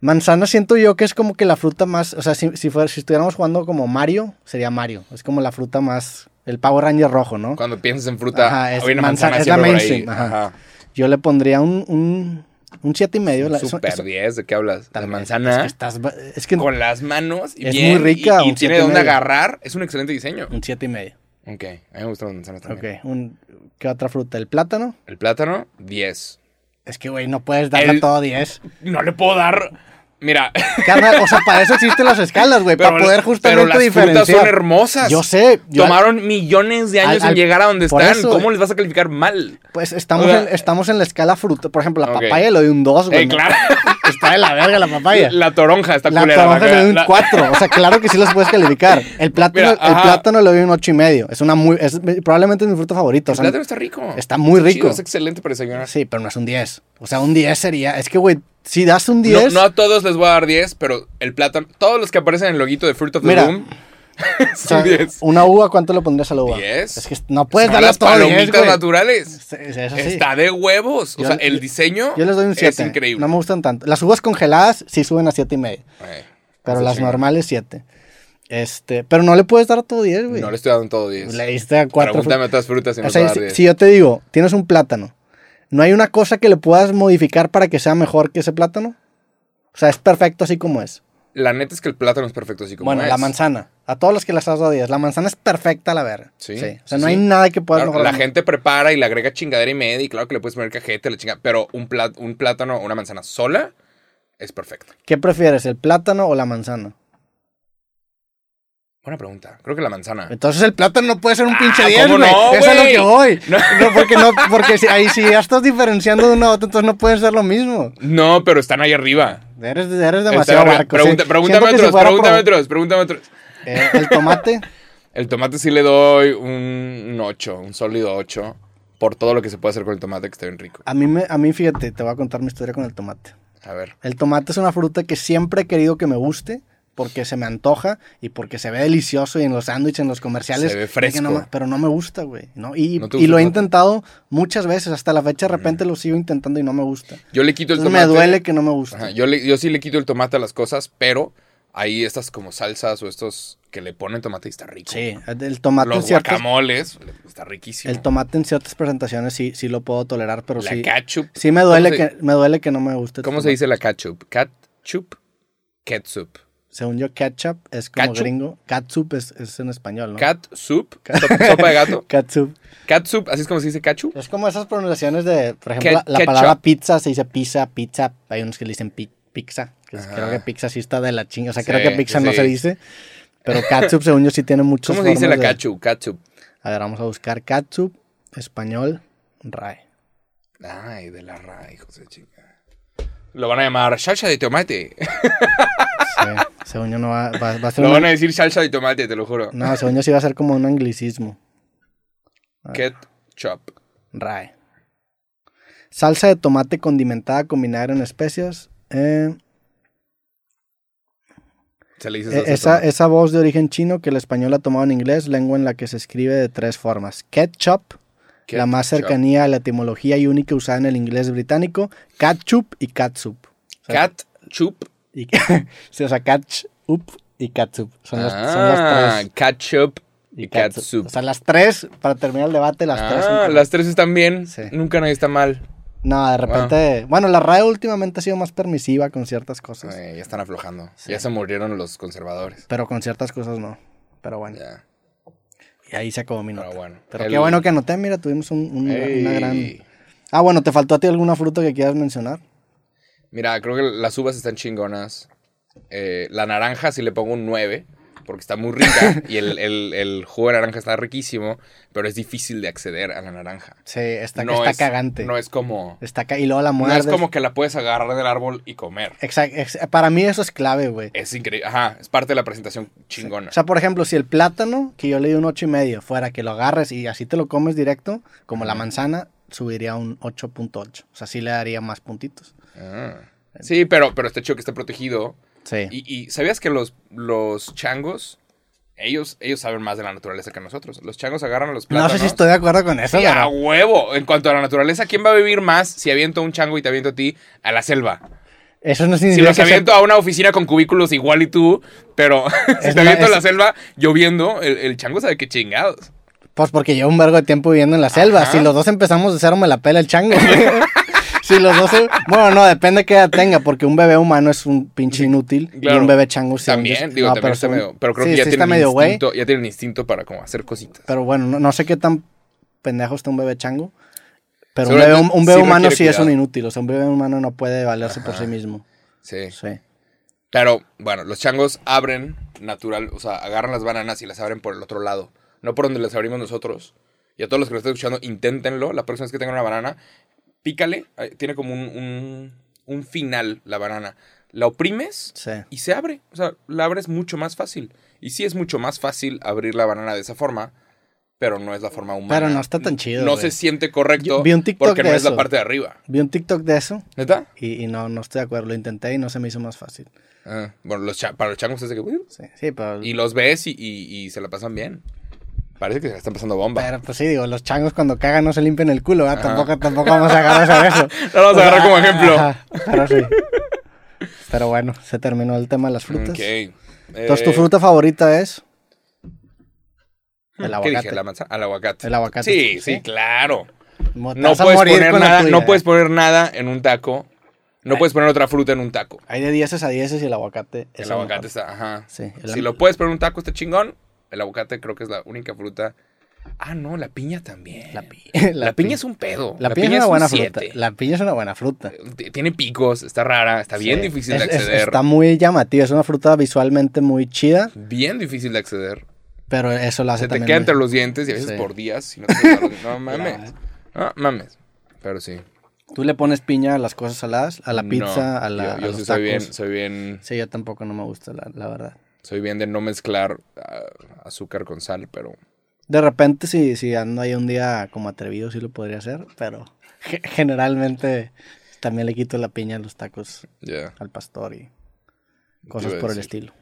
Manzana siento yo que es como que la fruta más, o sea, si, si, fuera, si estuviéramos jugando como Mario, sería Mario. Es como la fruta más, el Power Ranger rojo, ¿no? Cuando piensas en fruta, Ajá, es manzana- manzana es la mainstream, ajá. Yo le pondría un, un, un siete y medio. la- Super eso- 10, ¿de qué hablas? La también, manzana Es que estás, es que con las manos y Es bien, muy rica, y, y tiene medio. agarrar. Es un excelente diseño. un siete y medio. Ok, a mí me gustan las manzanas también. Ok, un, ¿qué otra fruta? El plátano. El plátano, 10. Es que, güey, no puedes darle El- todo 10. No le puedo dar... Mira, Carnal, o sea, para eso existen las escalas, güey, pero, para poder pero justamente las frutas diferenciar. son hermosas. Yo sé, yo- Tomaron millones de años Al- al- en llegar a donde están. eso- ¿Cómo les vas a calificar mal? Pues estamos, O sea- en, estamos en la escala fruta. Por ejemplo, la papaya le doy un 2, güey. Eh, claro. <laughs> Está de la verga la papaya. La toronja está La culera. toronja le doy un la- 4. O sea, claro que sí los puedes calificar. El plátano, Mira, el plátano le doy un 8 y medio. Es una muy, es, probablemente es mi fruta favorita. O El sea, plátano está rico. está muy rico. Chido, es excelente para desayunar. sí, pero no es un 10. O sea, un 10 sería. Es que, güey, si das un No, 10. no a todos les voy a dar 10, pero el plátano, todos los que aparecen en el loguito de Fruit of the Mira, Loom, <laughs> O sea, Son 10. una uva, ¿cuánto le pondrías a la uva? 10. Es que no puedes Son darle las 10, palomitas güey. naturales. Sí, sí, eso sí. Está de huevos. O Yo- sea, el diseño Yo les doy un 7. es increíble. No me gustan tanto. Las uvas congeladas sí suben a 7 y medio. Eh, Pero las chinga. normales 7. Este, pero no le puedes dar todo 10, güey. No le estoy dando todo 10. Le diste a 4. Pregúntame otras frutas y no O te sea, dar si, 10. si yo te digo, tienes un plátano, ¿no hay una cosa que le puedas modificar para que sea mejor que ese plátano? O sea, es perfecto así como es. La neta es que el plátano es perfecto así como bueno, es. la manzana. A todos los que les has dado 10. La manzana es perfecta a la verga. Sí, O sea, sí, no hay sí. nada que puedas Claro, mejorar. la gente prepara y le agrega chingadera y media y claro que le puedes poner cajete, la chinga, pero un, plát- un plátano, una manzana sola es perfecta. ¿Qué prefieres, el plátano o la manzana? Buena pregunta. Creo que la manzana. Entonces el plátano no puede ser un Ah, pinche 10, ¿cómo güey. no, Eso es a lo que voy. No. No, porque no, porque si, ahí si ya estás diferenciando de una a otra, entonces no pueden ser lo mismo. No, pero están ahí arriba. Eres, eres demasiado barco. Pregunta- sí. pregúntame si otros, pregúntame pro- otros, pregúntame otros. Eh, el tomate, <laughs> El tomate sí le doy un 8, un sólido 8, por todo lo que se puede hacer con el tomate que está bien rico. a mí, me, a mí fíjate, te voy a contar mi historia con el tomate. A ver. El tomate es una fruta que siempre he querido que me guste porque se me antoja y porque se ve delicioso y en los sándwiches, en los comerciales. Se ve fresco. no pero no me gusta, güey. ¿no? Y, ¿No te y gusta lo he intentado muchas veces. Hasta la fecha de repente lo sigo intentando y no me gusta. Yo le quito el Entonces tomate. me duele que no me guste. Ajá, yo, le- yo sí le quito el tomate a las cosas, pero hay estas como salsas o estos que le ponen tomate y está rico. Sí, el tomate en Los guacamoles, está riquísimo. el tomate en ciertas presentaciones sí, sí lo puedo tolerar, pero la sí, ketchup. sí me duele ¿Cómo se- que me duele que no me guste. ¿Cómo se dice la ketchup? Ketchup. Ketchup. Según yo, ketchup es como gringo. Catsup es, es en español, ¿no? Catsup. <laughs> Sopa sopa de gato. <laughs> Catsup. Catsup, así es como se dice ketchup. Es como esas pronunciaciones de, por ejemplo, la, palabra pizza se dice pizza, pizza. Hay unos que le dicen pi- pizza. Que creo que pizza sí está de la chinga. O sea, Sí, creo que pizza no se dice. Pero catsup, según yo, sí tiene muchos ¿Cómo se dice la de-? Ketchup. A ver, vamos a buscar catsup, español, RAE. Ay, de la ra, hijos de chica. Lo van a llamar salsa de tomate. Sí, según yo no va, va, va a ser Lo van a decir salsa de tomate, te lo juro. No, según yo sí va a ser como un anglicismo. Ketchup. RAE. Salsa de tomate condimentada con vinagre en especias. Eh, Se le dice Eh, Esa, esa voz de origen chino que el español ha tomado en inglés, lengua en la que se escribe de tres formas. Ketchup, la más cercanía a la etimología y única usada en el inglés británico. Ketchup y catsup. O sea, Ketchup. y- <laughs> sí, o sea, ketchup y catsup. Son, las Ah, tres. ketchup y catsup. O sea, las tres, para terminar el debate, las tres. son Ah, las tres están bien. Sí. Nunca nadie está mal. No, de repente. Bueno, la RAE últimamente ha sido más permisiva con ciertas cosas. Ya están aflojando. Sí. Ya se murieron los conservadores. Pero con ciertas cosas no. Pero bueno. Ya. Y ahí se acabó mi nota. Pero bueno. Pero El- qué bueno que anoté, mira, tuvimos un- una gran... Ah, bueno, ¿te faltó a ti alguna fruta que quieras mencionar? Mira, creo que las uvas están chingonas. Eh, la naranja sí le pongo un 9, porque está muy rica. y el, el- el jugo de naranja está riquísimo, pero es difícil de acceder a la naranja. Sí, está, no está es, cagante. No es como... Está ca- y luego la No muerdes. es como que la puedes agarrar del árbol y comer. Exact- ex- para mí eso es clave, güey. Es increíble. Ajá, es parte de la presentación chingona. O sea, por ejemplo, si el plátano, que yo le di un ocho y medio, fuera que lo agarres y así te lo comes directo, como la manzana, subiría un 8.8. O sea, sí le daría más puntitos. Ah. Sí, pero, pero está chido que esté protegido. Sí. Y, y ¿sabías que los, los changos, ellos, ellos saben más de la naturaleza que nosotros? Los changos agarran a los no plátanos. sé si estoy de acuerdo con eso, Sí, a pero... huevo. En cuanto a la naturaleza, ¿quién va a vivir más si aviento a un chango y te aviento a ti a la selva? Eso no Si significa los que... sea- aviento a una oficina con cubículos igual y tú, pero <laughs> si te aviento a la selva lloviendo, el, el chango sabe que chingados. Pues porque llevo un vergo de tiempo viviendo en la selva. Ajá. Si los dos empezamos de cero, me la pela el chango. <laughs> si los dos... se- Bueno, no, depende de qué edad tenga, porque un bebé humano es un pinche inútil. Y un bebé chango sí. También, digo, no, también está según- medio. Pero creo sí, que ya sí tienen está medio güey. instinto, ya tienen instinto para como hacer cositas. Pero bueno, no, no sé qué tan pendejo está un bebé chango. Pero un bebé, un, un bebé sí humano sí es un inútil. O sea, un bebé humano no puede valerse por sí mismo. Sí. Sí. Pero, bueno, los changos abren natural, o sea, agarran las bananas y las abren por el otro lado. No por donde las abrimos nosotros. Y a todos los que lo estén escuchando, inténtenlo. La próxima vez que tengan una banana, pícale. eh, Tiene como un, un, un final la banana. La oprimes Sí. y se abre. O sea, la abres mucho más fácil. Y sí es mucho más fácil abrir la banana de esa forma pero no es la forma humana. Pero no está tan chido, No se siente correcto Yo vi un TikTok porque no de es la parte de arriba. Vi un TikTok de eso ¿Neta? y, y no, no estoy de acuerdo. Lo intenté y no se me hizo más fácil. Ah, bueno, los para los changos es de que... Sí, sí pero, Y los ves y, y- y se la pasan bien. Parece que se la están pasando bomba. pero pues sí, digo, los changos cuando cagan no se limpian el culo. Ajá. Tampoco, tampoco vamos a agarrar a eso. <laughs> No lo vamos a agarrar como ejemplo. Ajá, pero sí. Pero bueno, se terminó el tema de las frutas. Ok. Entonces, ¿tu Eh, fruta favorita es? El ¿Qué aguacate. dije? ¿La manzana? Al aguacate. El aguacate, Sí, sí. sí, claro. No puedes, poner nada, no puedes poner nada en un taco. No puedes poner otra fruta en un taco. Hay de 10 a 10 y el aguacate es El aguacate está, ajá. Sí, Si lo puedes poner en un taco, está chingón. El aguacate creo que es la única fruta. Ah, no, la piña también. La, pi- <laughs> La, piña es un pedo. La, piña, es una un buena fruta. La piña es una buena fruta. Tiene picos, está rara, está bien Sí. difícil Es- de es- acceder. está muy llamativa. Es una fruta visualmente muy chida, Bien difícil de acceder. pero eso la hace Se te queda muy- entre los dientes y a veces Sí. por días. y no, <laughs> te no mames. No mames. Pero sí. ¿Tú le pones piña a las cosas saladas? ¿A la No, pizza? ¿A, la, yo, a yo los sí soy bien, soy bien, Sí, yo tampoco no me gusta, la, la verdad. Soy bien de no mezclar ah, azúcar con sal, pero De repente, si, si ando ahí un día como atrevido, sí lo podría hacer, pero ge- generalmente también le quito la piña a los tacos al pastor y cosas por el estilo.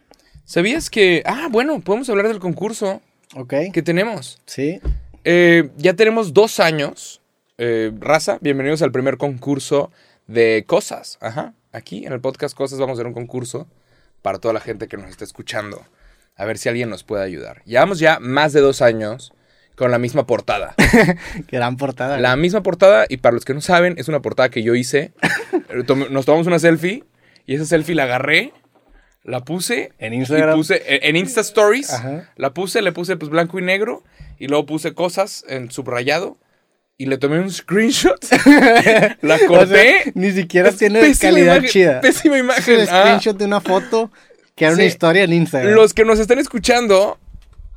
¿Sabías que, ah, bueno, podemos hablar del concurso Ok, que tenemos? sí. Eh, ya tenemos dos años. Eh, raza, bienvenidos al primer concurso de cosas. Ajá. Aquí en el podcast Cosas vamos a hacer un concurso para toda la gente que nos está escuchando. A ver si alguien nos puede ayudar. Llevamos ya más de dos años con la misma portada. <laughs> Gran portada. La misma portada, y para los que no saben, es una portada que yo hice. <laughs> Eh, Nos tomamos una selfie y esa selfie la agarré, la puse En y Instagram. puse eh, en Insta Stories. Ajá. La puse, le puse pues blanco y negro y luego puse cosas en subrayado y le tomé un screenshot. <laughs> la O sea, corté. ni siquiera Es tiene calidad imagen, chida. Pésima Es imagen. el Ah, screenshot de una foto que era una historia en Instagram. los que nos están escuchando,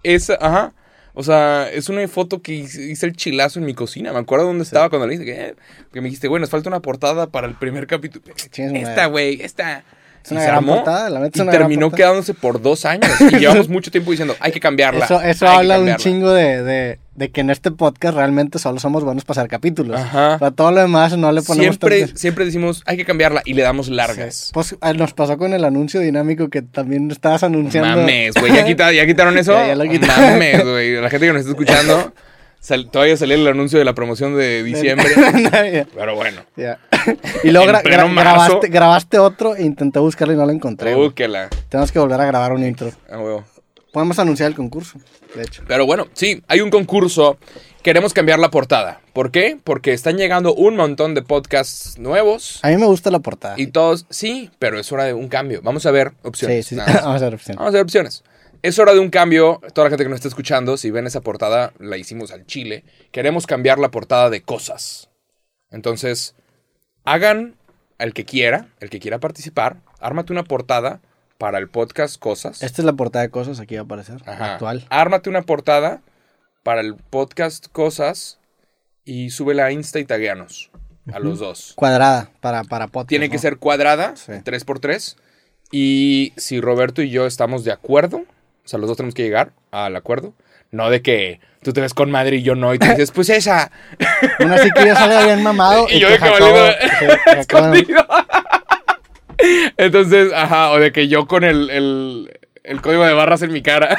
es, ajá, o sea, es una foto que hice el chilazo en mi cocina. Me acuerdo dónde estaba cuando le dije que, eh, que me dijiste, güey, nos falta una portada para el primer capítulo. Esta, güey, esta. Es una Y se gran armó, portada, la es y una terminó quedándose por dos años. Y <laughs> llevamos mucho tiempo diciendo, hay que cambiarla. Eso, eso habla un cambiarla". chingo de, de, de que en este podcast realmente solo somos buenos para hacer capítulos. Ajá. Para todo lo demás no le ponemos Siempre, siempre decimos, hay que cambiarla y le damos largas. Sí. Pues eh, nos pasó con el anuncio dinámico que también estabas anunciando. Mames, güey, ¿ya, quita- ya quitaron <laughs> eso. Ya, ya lo quitaron. Mames, güey. La gente que nos está escuchando, sal- todavía salió el anuncio de la promoción de <laughs> diciembre. Pero bueno. ya. <laughs> Y luego gra- gra- grabaste, grabaste otro e intenté buscarlo y no lo encontré. güey. Uh. Tenemos que volver a grabar un intro. ah, huevo. Podemos anunciar el concurso, de hecho. Pero bueno, sí, hay un concurso. Queremos cambiar la portada. ¿Por qué? Porque están llegando un montón de podcasts nuevos. A mí me gusta la portada. Y todos, sí, pero es hora de un cambio. Vamos a ver sí, opciones. sí, sí. más. <laughs> Vamos a ver opción. Vamos a ver opciones. Es hora de un cambio. Toda la gente que nos está escuchando, si ven esa portada, la hicimos al chile. Queremos cambiar la portada de cosas. Entonces, hagan el que quiera, el que quiera participar, ármate una portada para el podcast Cosas. Esta es la portada de cosas, aquí va a aparecer. Ajá. Actual. Ármate una portada para el podcast Cosas y súbela a Insta y tagueanos a los dos. Cuadrada para, para podcast. Tiene que ser cuadrada, Sí. 3x3. Y si Roberto y yo estamos de acuerdo, o sea, los dos tenemos que llegar al acuerdo. No de que tú te ves con madre y yo no, y tú dices, pues esa. Que yo salga bien mamado. <laughs> Y yo de que valido <laughs> escondido. Entonces, ajá, o de que yo con el, el, código de barras en mi cara.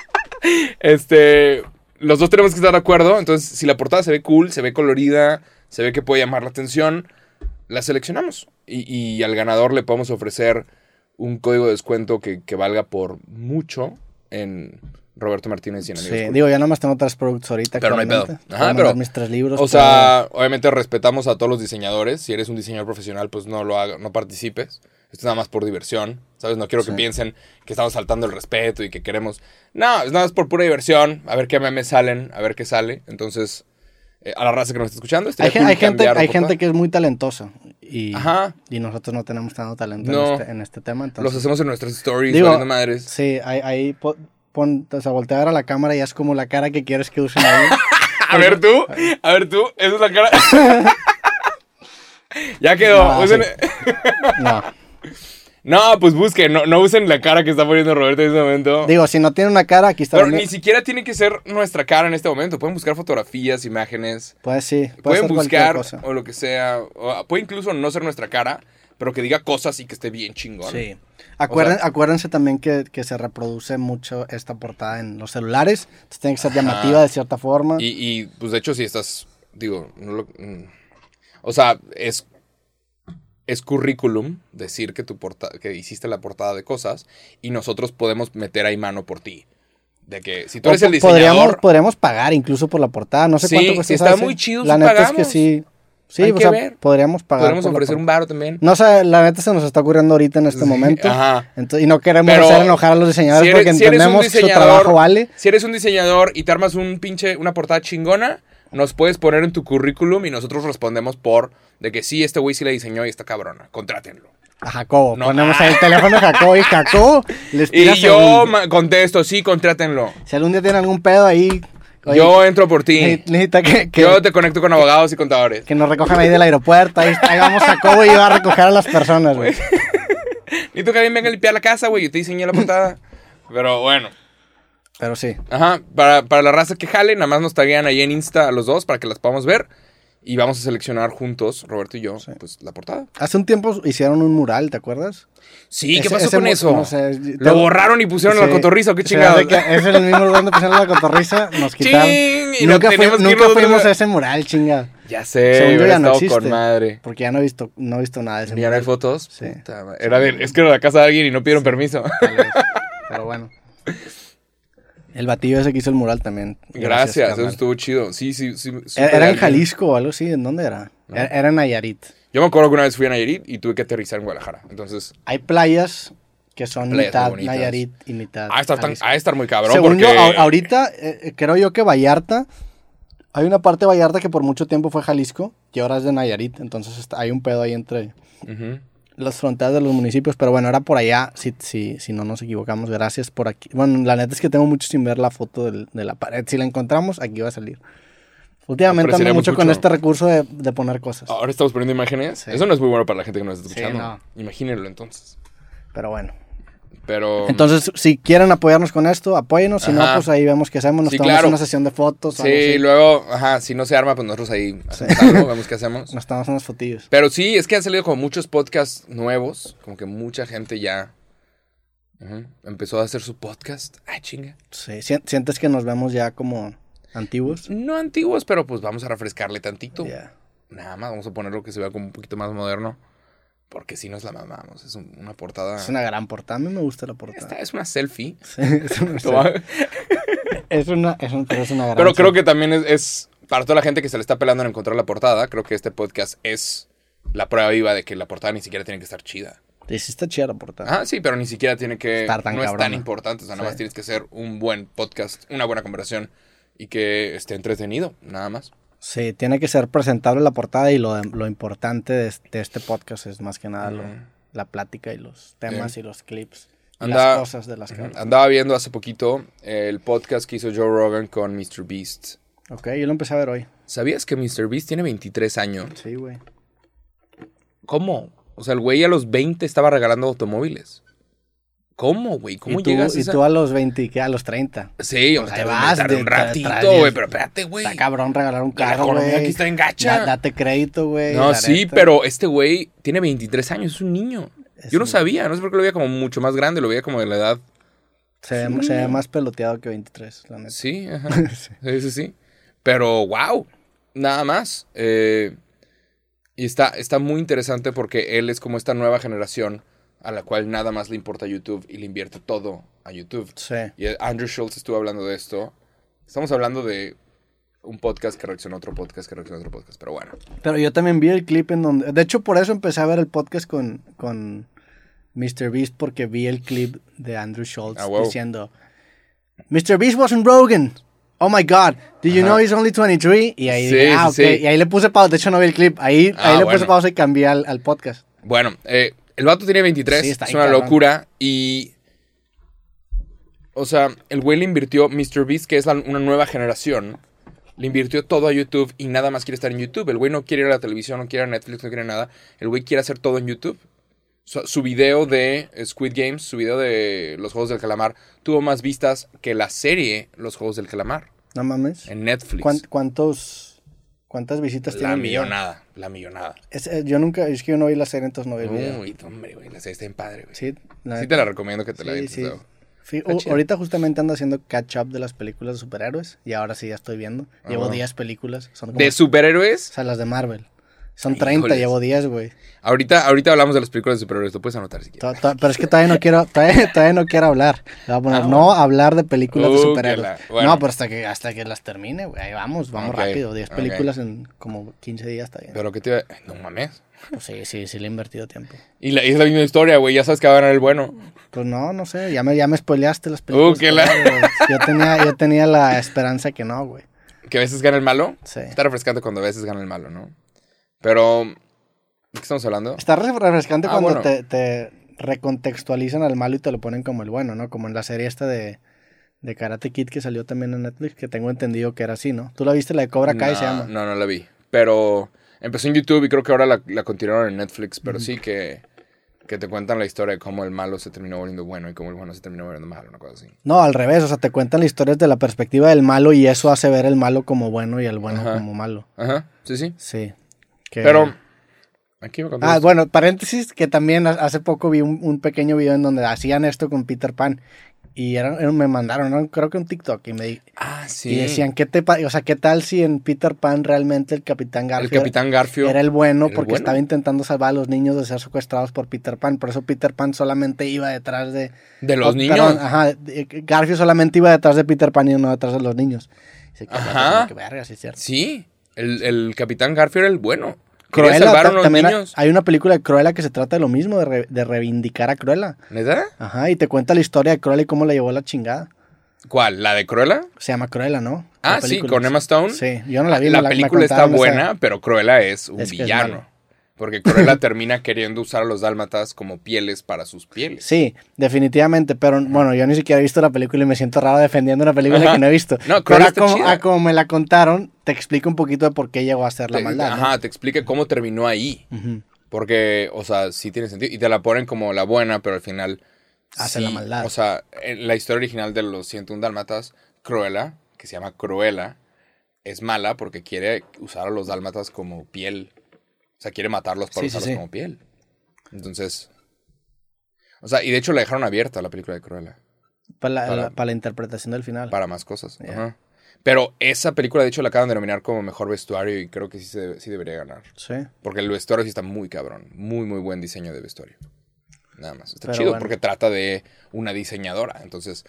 <laughs> este, los dos tenemos que estar de acuerdo. Entonces, si la portada se ve cool, se ve colorida, se ve que puede llamar la atención, la seleccionamos. Y, y al ganador le podemos ofrecer un código de descuento que, que valga por mucho en Roberto Martínez y en Sí, digo, yo nada más tengo tres productos ahorita. Pero no hay pedo. Ajá, pero- mis tres libros. O sea, obviamente respetamos a todos los diseñadores. Si eres un diseñador profesional, pues no lo haga, no participes. Esto es nada más por diversión. ¿Sabes? No quiero que piensen que estamos faltando el respeto y que queremos. No, es nada más por pura diversión. A ver qué memes salen, a ver qué sale. Entonces, eh, a la raza que nos está escuchando, hay, cool hay gente, hay gente que es muy talentosa. Y, Ajá. y nosotros no tenemos tanto talento No. en, este, en este tema. Los hacemos en nuestras stories, Digo, madres. Sí, ahí, ahí po- pon, o sea, voltear a la cámara y es como la cara que quieres que usen ahí. <laughs> A ver tú, a ver tú, esa es la cara. <laughs> ya quedó. No, Usen- no. <laughs> No, pues busquen, no, no usen la cara que está poniendo Roberto en este momento. Digo, si no tiene una cara, aquí está. Pero ni siquiera tiene que ser nuestra cara en este momento. Pueden buscar fotografías, imágenes. Pues sí, puede Pueden buscar cosa. o lo que sea. o- puede incluso no ser nuestra cara, pero que diga cosas y que esté bien chingón. Sí. Acuérden- O sea- acuérdense también que, que se reproduce mucho esta portada en los celulares. Entonces tiene que ser Ajá. llamativa de cierta forma. Y, y, pues de hecho, si estás. Digo, no lo- mm, o sea, es. Es currículum decir que tu porta que hiciste la portada de cosas y nosotros podemos meter ahí mano por ti. De que si tú O eres el po- podríamos, diseñador, podríamos pagar incluso por la portada. No sé Sí, cuánto cuesta. si está muy chido, La sí neta es que sí. Sí, Hay o que sea, ver. podríamos pagar. la ofrecer un baro también. No sé, la neta se nos está ocurriendo ahorita en este Sí, momento. ajá. Entonces, y no queremos Pero hacer enojar a los diseñadores Si eres, porque si entendemos que su trabajo vale. si eres un diseñador y te armas un pinche, una portada chingona, nos puedes poner en tu currículum y nosotros respondemos por de que sí, este güey sí la diseñó y está cabrona. Contrátenlo. A Jacobo. No. Ponemos el teléfono de Jacobo y Jacobo les <laughs> Y yo contesto, sí, contrátenlo. Si algún día tiene algún pedo ahí. Oye, yo entro por ti. ne- Necesita que, que, Yo te conecto con abogados y contadores. que nos recojan ahí del aeropuerto. Ahí, vamos Jacobo y va a recoger a las personas, güey. <laughs> Y tú que alguien venga a limpiar la casa, güey. Yo te diseñé la portada. Pero bueno. Pero sí. Ajá, para, para la raza que jale, nada más nos taguean ahí en Insta a los dos para que las podamos ver. Y vamos a seleccionar juntos, Roberto y yo, pues la portada. Hace un tiempo hicieron un mural, ¿te acuerdas? Sí, ¿qué Ese- pasó ese con eso? no sé, Lo borraron y pusieron la Sí. cotorriza, ¿o qué que es el mismo lugar donde pusieron la cotorriza, nos quitaron. Ching, y nunca no fui- fuimos a ese mural, chinga. Ya sé, Según yo ya no con madre. Porque ya no he visto, no he visto nada de ese ¿Ya no mural. hay fotos? Sí. Puta. Era de, es que era la casa de alguien y no pidieron permiso. Pero bueno. <laughs> El batillo ese que hizo el mural también. Gracias, eso estuvo chido. Sí, sí, sí. supe Era, en. Jalisco o algo así, ¿en dónde era? No. Era, era en Nayarit. Yo me acuerdo que una vez fui a Nayarit y tuve que aterrizar en Guadalajara. Entonces, Hay playas que son mitad bonitas. Nayarit y mitad. a estar, tan- Jalisco. a estar muy cabrón Según porque... yo, ahorita eh, eh, creo yo que Vallarta, hay una parte de Vallarta que por mucho tiempo fue Jalisco y ahora es de Nayarit, entonces está- hay un pedo ahí entre. Las fronteras de los municipios, pero bueno, era por allá, si, si, si no nos equivocamos, gracias por aquí. Bueno, la neta es que tengo mucho sin ver la foto del- de la pared, si la encontramos, aquí va a salir. Últimamente ando mucho con este recurso de, de poner cosas, Ahora estamos poniendo imágenes. Sí. Eso no es muy bueno para la gente que nos está Sí, escuchando. no. Imagínenlo entonces. pero bueno. Pero... Entonces, si quieren apoyarnos con esto, apóyenos, si no, pues ahí vemos qué hacemos, nos Sí, tomamos claro. una sesión de fotos, Sí, así. luego, ajá, si no se arma, pues nosotros ahí algo, vemos qué hacemos. nos tomamos unas fotillos. Pero sí, es que han salido como muchos podcasts nuevos, como que mucha gente ya empezó a hacer su podcast. Ah, chinga. Sí, si- sientes que nos vemos ya como antiguos. No antiguos, pero pues vamos a refrescarle tantito. Ya. Nada más, vamos a ponerlo que se vea como un poquito más moderno. Porque si nos la mamamos, es un- una portada. Es una gran portada, a mí me gusta la portada. Esta es una selfie. <laughs> Sí, es una, es una, es un- pero es una gran Pero creo selfie. que también es, es- para toda la gente que se le está pelando en encontrar la portada, creo que este podcast es la prueba viva de que la portada ni siquiera tiene que estar chida. Sí, está chida la portada. Ah, sí, pero ni siquiera tiene que. Estar tan no es tan importante. O sea, nada Sí. más tienes que hacer un buen podcast, una buena conversación y que esté entretenido, nada más. Sí, tiene que ser presentable la portada y lo, lo importante de, de este podcast es más que nada lo- la plática y los temas y los clips. Y las cosas de las que. Andaba viendo hace poquito el podcast que hizo Joe Rogan con Mr. Beast. Ok, yo lo empecé a ver hoy. ¿Sabías que Mr. Beast tiene 23 años? Sí, güey. ¿Cómo? O sea, el güey a los 20 estaba regalando automóviles. ¿Cómo, güey? ¿Cómo y tú, llegas a y esa- tú a los 20, ¿qué? A los 30. Sí, me ahí tardé- vas, de- un ratito, güey, pero espérate, güey. Está cabrón regalar un carro, güey. aquí está en gacha. Da- date crédito, güey. No, sí, pero este güey tiene 23 años, es un niño. Es Yo no un- sabía, no sé por qué lo veía como mucho más grande, lo veía como de la edad. Se ve, se ve más peloteado que 23, la neta. Sí, ajá. <laughs> sí, sí, sí. Pero, wow, nada más. Eh, y está, está muy interesante porque él es como esta nueva generación a la cual nada más le importa YouTube y le invierte todo a YouTube. Sí. Y Andrew Schultz estuvo hablando de esto. Estamos hablando de un podcast que reacciona a otro podcast que reacciona a otro podcast, pero bueno. Pero yo también vi el clip en donde... De hecho, por eso empecé a ver el podcast con, con Mr. Beast, porque vi el clip de Andrew Schultz Ah, wow. diciendo... Mr. Beast wasn't Rogan. Oh my God. Did you Ajá. know he's only 23? Y ahí, Sí, dije, ah, sí. Y ahí le puse pausa. De hecho, no vi el clip. Ahí, Ah, ahí le bueno. puse pausa y cambié al, al podcast. Bueno, eh, el vato tiene 23, Sí, está es una locura y... O sea, el güey le invirtió, Mr. Beast, que es la- una nueva generación, le invirtió todo a YouTube y nada más quiere estar en YouTube. El güey no quiere ir a la televisión, no quiere ir a Netflix, no quiere nada. El güey quiere hacer todo en YouTube. Su, su video de Squid Games, su video de Los Juegos del Calamar, tuvo más vistas que la serie Los Juegos del Calamar No mames. en Netflix. ¿Cuán- ¿Cuántos, ¿Cuántas visitas tiene La millonada, la millonada. Es- eh, yo nunca, es que yo no vi la serie, entonces no vi el video. Uy, hombre, güey, la serie está bien padre, güey. Sí, la Sí te la recomiendo que te la Sí, sí. Fí- Está u- chida. ahorita justamente ando haciendo catch up de las películas de superhéroes y ahora sí ya estoy viendo. Llevo bueno. 10 películas. Son como, De superhéroes, o sea, las de Marvel. Son 30, Híjoles. llevo 10, güey. ahorita, ahorita hablamos de las películas de superhéroes, lo puedes anotar si quieres. Pero es que todavía no quiero, todavía, <laughs> todavía no quiero hablar. Le voy a poner, Ah, no hablar de películas de Uh, superhéroes. la- bueno. No, pero hasta que, hasta que las termine, güey. Ahí vamos, vamos rápido. 10 ok. películas en como 15 días está bien. Pero que te iba- No mames. Pues sí, sí, sí le he invertido tiempo. Y, la- y es la misma historia, güey. Ya sabes que va a ganar el bueno. Pues no, no sé, ya me, ya me spoileaste las películas. Uh, que la- yo, tenía, yo tenía la esperanza que no, güey. Que a veces gana el malo. Sí. Está refrescante cuando a veces gana el malo, ¿no? Pero. ¿De qué estamos hablando? Está re- refrescante Ah, cuando bueno. te, te recontextualizan al malo y te lo ponen como el bueno, ¿no? Como en la serie esta de, de Karate Kid que salió también en Netflix, que tengo entendido que era así, ¿no? ¿Tú la viste, la de Cobra Kai no, se llama? No, no la vi. Pero empezó en YouTube y creo que ahora la, la continuaron en Netflix. Pero sí que, que te cuentan la historia de cómo el malo se terminó volviendo bueno y cómo el bueno se terminó volviendo malo, una cosa así. No, al revés, o sea, te cuentan la historia desde la perspectiva del malo y eso hace ver el malo como bueno y el bueno Ajá. como malo. Ajá, sí, sí. Sí. Que- Pero. Aquí Ah, bueno, paréntesis, que también ha- hace poco vi un, un pequeño video en donde hacían esto con Peter Pan. Y me mandaron, ¿no? creo que un TikTok, y me Ah, sí. y decían, ¿qué te o sea, qué tal si en Peter Pan realmente el Capitán el Garfield Capitán Garfio. era el bueno era el porque bueno. estaba intentando salvar a los niños de ser secuestrados por Peter Pan? Por eso Peter Pan solamente iba detrás de... De los oh, niños. perdón, ajá, de- Garfield solamente iba detrás de Peter Pan y no detrás de los niños. Se quedó Ajá. que verga, sí cierto. Sí. El, el Capitán Garfio era el bueno. Cruella, salvar a ta- unos también hay- niños. hay una película de Cruella que se trata de lo mismo, de, re- de reivindicar a Cruella. ¿Neta? Ajá, y te cuenta la historia de Cruella y cómo la llevó a la chingada. ¿Cuál? ¿La de Cruella? Se llama Cruella, ¿no? Ah, La sí, con Emma Stone. Sí, yo no la vi. la me me película está buena, pero Cruella es un es villano. Porque Cruella termina queriendo usar a los dálmatas como pieles para sus pieles. Sí, definitivamente, pero bueno, yo ni siquiera he visto la película y me siento raro defendiendo una película Ajá. que no he visto. No, pero Cruella a como, chida. a como me la contaron, te explico un poquito de por qué llegó a ser la Te- maldad. ¿no? Ajá, te explica cómo terminó ahí. Porque, o sea, sí tiene sentido. Y te la ponen como la buena, pero al final. Hace sí, la maldad. O sea, en la historia original de los 101 dálmatas, Cruella, que se llama Cruella, es mala porque quiere usar a los dálmatas como piel. O sea, quiere matarlos para Sí, usarlos sí. como piel. Entonces. O sea, y de hecho la dejaron abierta la película de Cruella. Para, la, Para- la- para la interpretación del final. Para más cosas. Ajá. Pero esa película, de hecho, la acaban de nominar como mejor vestuario y creo que sí, se, sí debería ganar. Sí. Porque el vestuario sí está muy cabrón. Muy, muy buen diseño de vestuario. Nada más. Está Pero chido bueno. porque trata de una diseñadora. Entonces,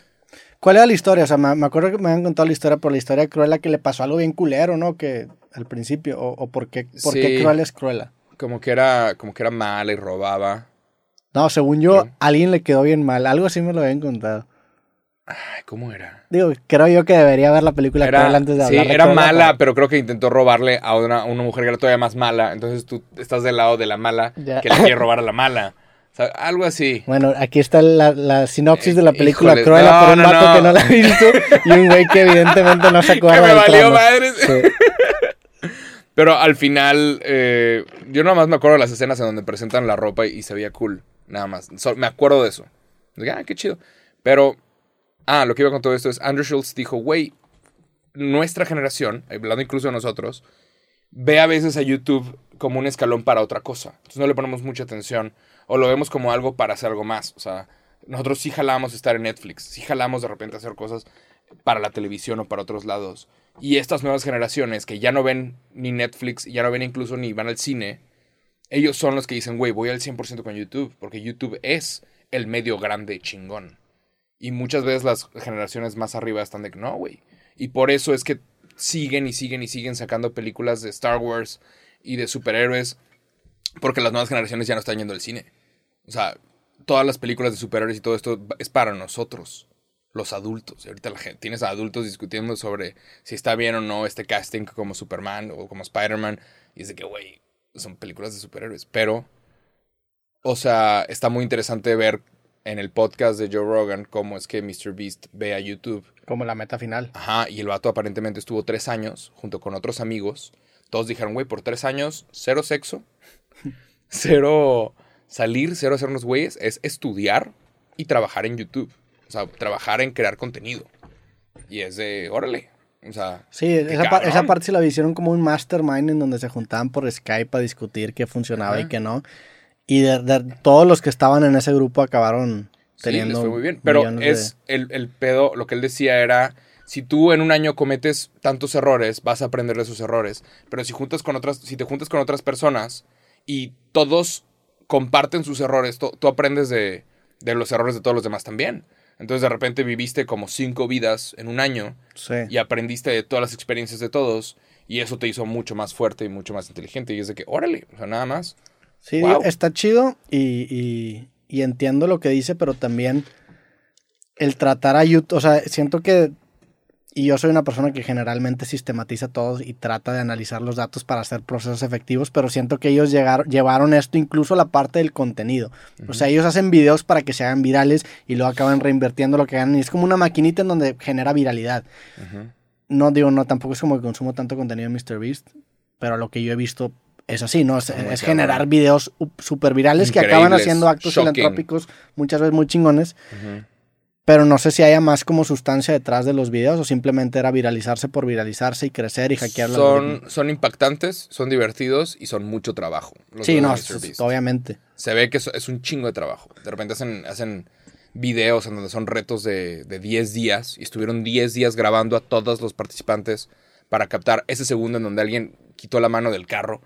¿Cuál era la historia? O sea, me, me acuerdo que me habían contado la historia por la historia de Cruella que le pasó algo bien culero, ¿no? Que al principio, o, o por qué, por qué Sí. Cruella es Cruella. como que era, como que era mala y robaba. No, según yo, Sí. a alguien le quedó bien mal. Algo así me lo habían contado. Ay, ¿cómo era? Digo, creo yo que debería ver la película Era, Cruella antes de sí, hablar de era Cruella, mala, pero- pero creo que intentó robarle a una, a una mujer que era todavía más mala. Entonces tú estás del lado de la mala Ya. que le quiere robar a la mala. O sea, algo así. Bueno, aquí está la, la sinopsis de la película Híjole, Cruella no, por un no, vato no. que no la ha visto y un güey que evidentemente no se <laughs> Que acuerda me del valió. Sí. <laughs> Pero al final, eh, yo nada más me acuerdo de las escenas en donde presentan la ropa y, y se veía cool. Nada más. So- me acuerdo de eso. Dije, ah, qué chido. Pero, ah, lo que iba con todo esto es, Andrew Schultz dijo, güey, nuestra generación, hablando incluso de nosotros, ve a veces a YouTube como un escalón para otra cosa. Entonces no le ponemos mucha atención o lo vemos como algo para hacer algo más. O sea, nosotros sí jalamos estar en Netflix, sí jalamos de repente hacer cosas para la televisión o para otros lados. Y estas nuevas generaciones que ya no ven ni Netflix, ya no ven incluso ni van al cine, ellos son los que dicen, güey, voy al 100% con YouTube, porque YouTube es el medio grande chingón. Y muchas veces las generaciones más arriba están de que no, güey. Y por eso es que siguen y siguen y siguen sacando películas de Star Wars y de superhéroes, porque las nuevas generaciones ya no están yendo al cine. O sea, todas las películas de superhéroes y todo esto es para nosotros, los adultos. Y ahorita la gente, tienes a adultos discutiendo sobre si está bien o no este casting como Superman o como Spider-Man. Y es de que, güey, son películas de superhéroes. Pero, o sea, está muy interesante ver en el podcast de Joe Rogan cómo es que Mr. Beast ve a YouTube. Como la meta final. Ajá, y el vato aparentemente estuvo tres años junto con otros amigos. Todos dijeron, güey, por tres años, cero sexo, <laughs> cero, salir, cero hacer unos güeyes, es estudiar y trabajar en YouTube. O sea, trabajar en crear contenido. Y es de, órale. O sea, Sí, esa, pa- esa parte sí la hicieron como un mastermind en donde se juntaban por Skype a discutir qué funcionaba y qué no. Y de, de- todos los que estaban en ese grupo acabaron Sí, teniendo. les fue muy bien. Pero de- es el, el pedo, lo que él decía era, si tú en un año cometes tantos errores, vas a aprender de esos errores. Pero si juntas con otras, si te juntas con otras personas y todos comparten sus errores, tú, tú aprendes de, de los errores de todos los demás también. Entonces de repente viviste como cinco vidas en un año Sí. y aprendiste de todas las experiencias de todos y eso te hizo mucho más fuerte y mucho más inteligente. Y es de que, órale, o sea, nada más. Sí, Wow. está chido y, y- y entiendo lo que dice, pero también el tratar a YouTube, o sea, siento que, y yo soy una persona que generalmente sistematiza todo y trata de analizar los datos para hacer procesos efectivos, pero siento que ellos llegaron, llevaron esto incluso a la parte del contenido. O sea, ellos hacen videos para que se hagan virales y luego acaban reinvirtiendo lo que ganan y es como una maquinita en donde genera viralidad. No digo, no, tampoco es como que consumo tanto contenido de MrBeast, pero lo que yo he visto es así, ¿no? Es, es generar videos super virales que acaban haciendo actos shocking. filantrópicos muchas veces muy chingones. Pero no sé si haya más como sustancia detrás de los videos o simplemente era viralizarse por viralizarse y crecer y hackear el son, son impactantes, son divertidos y son mucho trabajo. los Sí, no, es- obviamente. Se ve que es, es un chingo de trabajo. De repente hacen, hacen videos en donde son retos de, de 10 días y estuvieron 10 días grabando a todos los participantes para captar ese segundo en donde alguien quitó la mano del carro.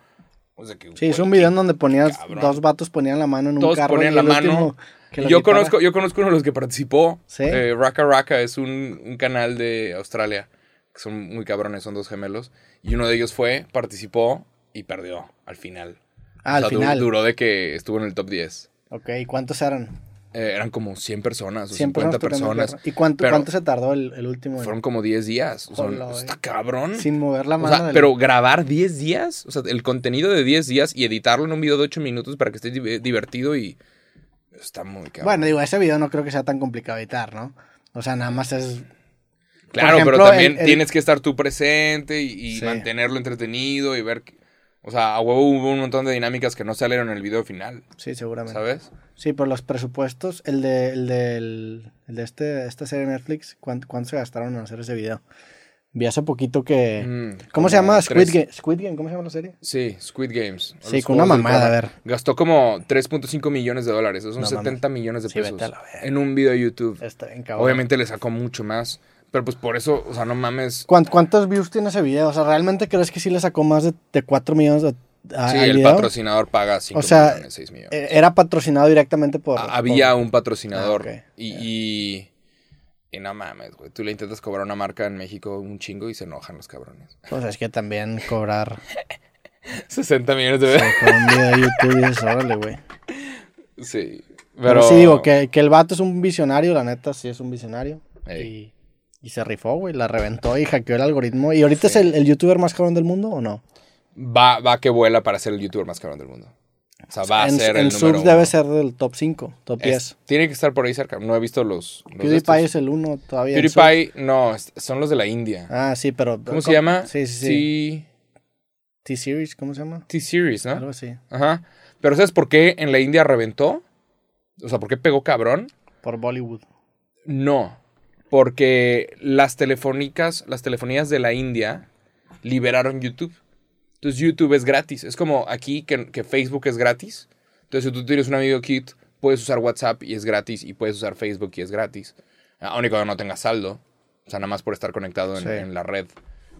O sea que, Sí, es güey, un video en donde ponías, cabrón. dos vatos ponían la mano en un Todos carro ponían y la mano. Yo conozco, yo conozco uno de los que participó. ¿Sí? Eh, Raka Raka es un, un canal de Australia. Que son muy cabrones, son dos gemelos. Y uno de ellos fue, participó y perdió al final. Ah, al O sea, du- final. duró de que estuvo en el top 10. Ok, ¿y cuántos eran? Eh, eran como 100 personas o 100 50 tocando el personas. ¿Y cuánto, cuánto se tardó el, el último? Fueron como 10 días. Hola, está cabrón. Sin mover la O mano. sea, del- pero grabar 10 días, o sea, el contenido de 10 días y editarlo en un video de 8 minutos para que esté di- divertido y está muy cabrón. Bueno, digo, ese video no creo que sea tan complicado editar, ¿no? O sea, nada más es... claro, ejemplo, pero también el- el- tienes que estar tú presente y, y Sí. mantenerlo entretenido y ver, que- o sea, a huevo hubo un montón de dinámicas que no salieron en el video final, Sí, seguramente. ¿sabes? Sí, pero los presupuestos, el de, el del- el de este, esta serie de Netflix, ¿cuánto, cuánto se gastaron en hacer ese video? Vi hace poquito que... Mm, ¿Cómo se llama? Squid Game. Squid Game, ¿cómo se llama la serie? Sí, Squid Games. Sí, con una mamada, a ver. Gastó como 3.5 millones de dólares, esos son No 70 millones de Sí, pesos vete a la verga. en un video de YouTube. Está bien cabrón. Obviamente le sacó mucho más, pero pues por eso, o sea, no mames. ¿Cuán- ¿Cuántos views tiene ese video? O sea, ¿realmente crees que sí le sacó más de, de 4 millones de, a- Sí, el video? patrocinador paga 5 O sea, millones, 6 millones. Eh, Era patrocinado directamente por... Ah, Había por- un patrocinador Ah, y, y, y no mames, güey. Tú le intentas cobrar una marca en México un chingo y se enojan los cabrones. Pues es que también cobrar <laughs> 60 millones de veces. con un video de YouTube y dices, órale, güey. Sí. Pero, Pero, sí digo que, que el vato es un visionario, la neta sí es un visionario. Y se rifó, güey, la reventó y hackeó el algoritmo. ¿Y ahorita es el, el youtuber más cabrón del mundo o no? Va, va que vuela para ser el youtuber más cabrón del mundo. O sea, va a en ser en el número subs debe uno. ser del top 5, top 10. Es- tiene que estar por ahí cerca. No he visto los. los PewDiePie es el 1 todavía. en. PewDiePie, no, son los de la India. Ah, sí, pero... ¿Cómo se llama? Sí, sí, sí. T-Series, ¿cómo se llama? T-Series, ¿no? Algo así. Ajá. Pero ¿sabes por qué en la India reventó? O sea, ¿por qué pegó cabrón? Por Bollywood. No. Porque las telefónicas, las telefonías de la India liberaron YouTube. Entonces YouTube es gratis. Es como aquí que, que Facebook es gratis. Entonces si tú tienes un amigo kit, puedes usar WhatsApp y es gratis. Y puedes usar Facebook y es gratis. Aún y cuando no tengas saldo. O sea, nada más por estar conectado en, Sí. en la red.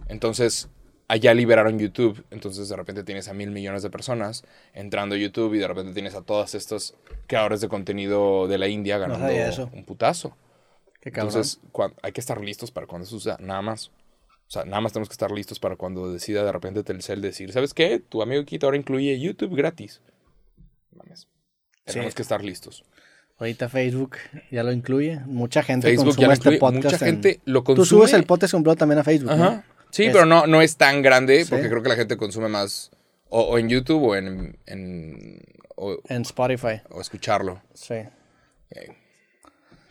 Entonces, allá liberaron YouTube. Entonces, de repente tienes a mil millones de personas entrando a YouTube y de repente tienes a todos estos creadores de contenido de la India ganando eso. un putazo. Qué. Entonces, hay que estar listos para cuando eso suceda, nada más. O sea, nada más tenemos que estar listos para cuando decida de repente Telcel decir, ¿sabes qué? Tu amigo Kit ahora incluye YouTube gratis. Mames. Tenemos Sí. que estar listos. Ahorita Facebook ya lo incluye. Mucha gente Facebook consume ya este incluye. podcast. Mucha en- gente lo Tú consume. subes el podcast completo también a Facebook, ¿no? Ajá. Sí, Es- pero no, no es tan grande Sí. porque creo que la gente consume más o, o en YouTube o en... en- o, En Spotify, o escucharlo. sí.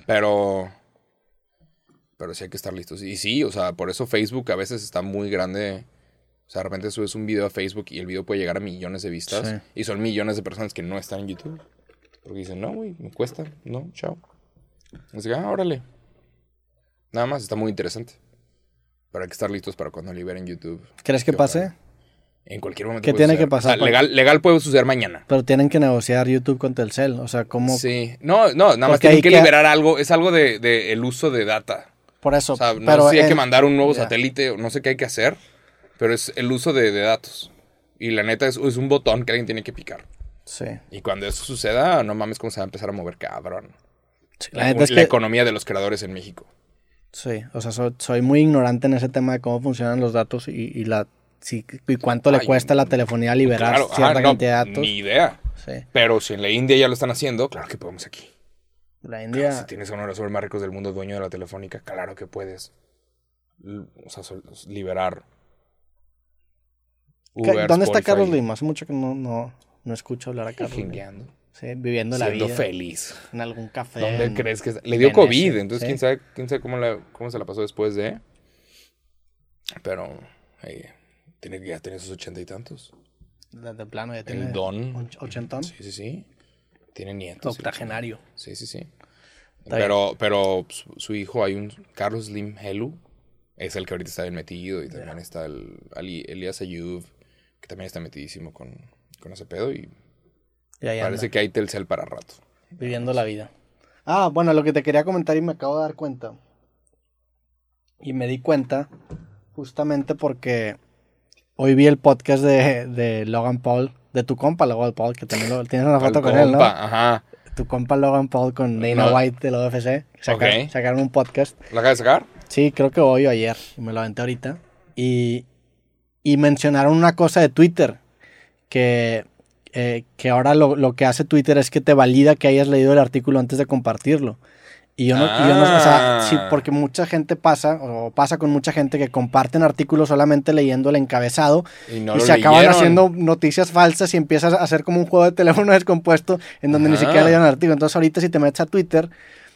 Pero. Pero sí hay que estar listos. Y sí, o sea, por eso Facebook a veces está muy grande. O sea, de repente subes un video a Facebook y el video puede llegar a millones de vistas. Sí. Y son millones de personas que no están en YouTube. Porque dicen, no, güey, me cuesta. No, chao. Así que, ah, órale. Nada más, está muy interesante. Pero hay que estar listos para cuando liberen YouTube. ¿Crees que pase? En cualquier momento. ¿Qué tiene suceder. que pasar O sea, para- legal, legal puede suceder mañana. Pero tienen que negociar YouTube con Telcel. O sea, ¿cómo? Sí. No, no, nada más tienen que- liberar algo. Es algo de, de el uso de data. Por eso. O sea, no pero sé si hay que mandar un nuevo ya. satélite, no sé qué hay que hacer, pero es el uso de, de datos. Y la neta es, es un botón que alguien tiene que picar. Sí. Y cuando eso suceda, no mames cómo se va a empezar a mover cabrón. Sí, La, La neta es la que- economía de los creadores en México. Sí, o sea, soy, soy muy ignorante en ese tema de cómo funcionan los datos y, y la si- y cuánto le Ay, cuesta a la telefonía liberar Claro, cierta ajá, no, cantidad de datos. Ni idea. Sí. Pero si en la India ya lo están haciendo, claro que podemos aquí. La Si tienes a uno de los hombres más ricos del mundo, dueño de la telefónica, claro que puedes. O sea, liberar. ¿Qué- Uber, ¿dónde está Carlos Lima? Hace mucho que no, no, no escucho hablar a Carlos Lima. Sí, viviendo la Siendo vida feliz. en algún café. ¿Dónde en- crees que? Le dio COVID, entonces sí. quién sabe, quién sabe cómo, la- cómo se la pasó después de. Pero eh, tiene que ya tener sus ochenta y tantos. De, de plano ya tiene El don. och- ochentón. Sí, sí, sí. Tiene nietos. Octogenario. Sí, sí, sí. Pero, pero su, su hijo, hay un Carlos Slim Helu, es el que ahorita está bien metido. Y también está el Ali- Elias Ayub, que también está metidísimo con, con ese pedo. Y Y ahí parece anda, que hay Telcel para rato. viviendo la vida. Ah, bueno, lo que te quería comentar y me acabo de dar cuenta. Y me di cuenta justamente porque hoy vi el podcast de, de Logan Paul, de tu compa Logan Paul, que también lo, tienes una foto con él, ¿no? compa, Ajá. Tu compa Logan Paul con Dana No. White de la UFC. Saca- Ok. Sacaron un podcast. ¿Lo acabas de sacar? Sí, creo que hoy o ayer. Me lo aventé ahorita. Y, y mencionaron una cosa de Twitter. Que, eh, que ahora lo, lo que hace Twitter es que te valida que hayas leído el artículo antes de compartirlo. Y yo no, y yo no- o sea, Ah. sí, porque mucha gente pasa, o pasa con mucha gente que comparten artículos solamente leyendo el encabezado Y no y se acaban leyeron. haciendo noticias falsas y empiezas a hacer como un juego de teléfono <laughs> descompuesto en donde ni siquiera leyeron el artículo. Entonces ahorita si te metes a Twitter,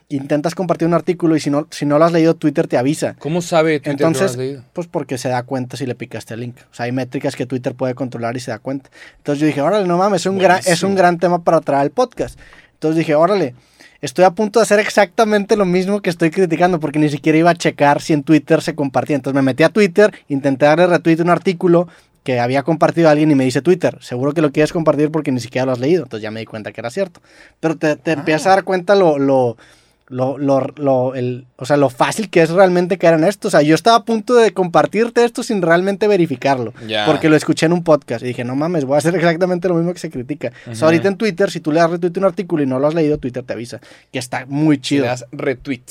intentas compartir un artículo y si no, si no lo has leído, Twitter te avisa. ¿Cómo sabe Twitter lo Entonces, has leído? pues porque se da cuenta si le picaste el link. O sea, hay métricas que Twitter puede controlar y se da cuenta. Entonces yo dije, órale, no mames, es un, gran, es un gran tema para traer al podcast. Entonces dije, órale, estoy a punto de hacer exactamente lo mismo que estoy criticando porque ni siquiera iba a checar si en Twitter se compartía. Entonces me metí a Twitter, intenté darle retweet a un artículo que había compartido alguien y me dice Twitter, seguro que lo quieres compartir porque ni siquiera lo has leído. Entonces ya me di cuenta que era cierto. Pero te, te empiezas a dar cuenta lo... lo lo, lo, lo, el, o sea, lo fácil que es realmente caer en esto. O sea, yo estaba a punto de compartirte esto sin realmente verificarlo. Porque lo escuché en un podcast y dije, no mames, voy a hacer <laughs> exactamente lo mismo que se critica. O sea, ahorita en Twitter, si tú le das retweet a un artículo y no lo has leído, Twitter te avisa. Que está muy chido. le das retweet.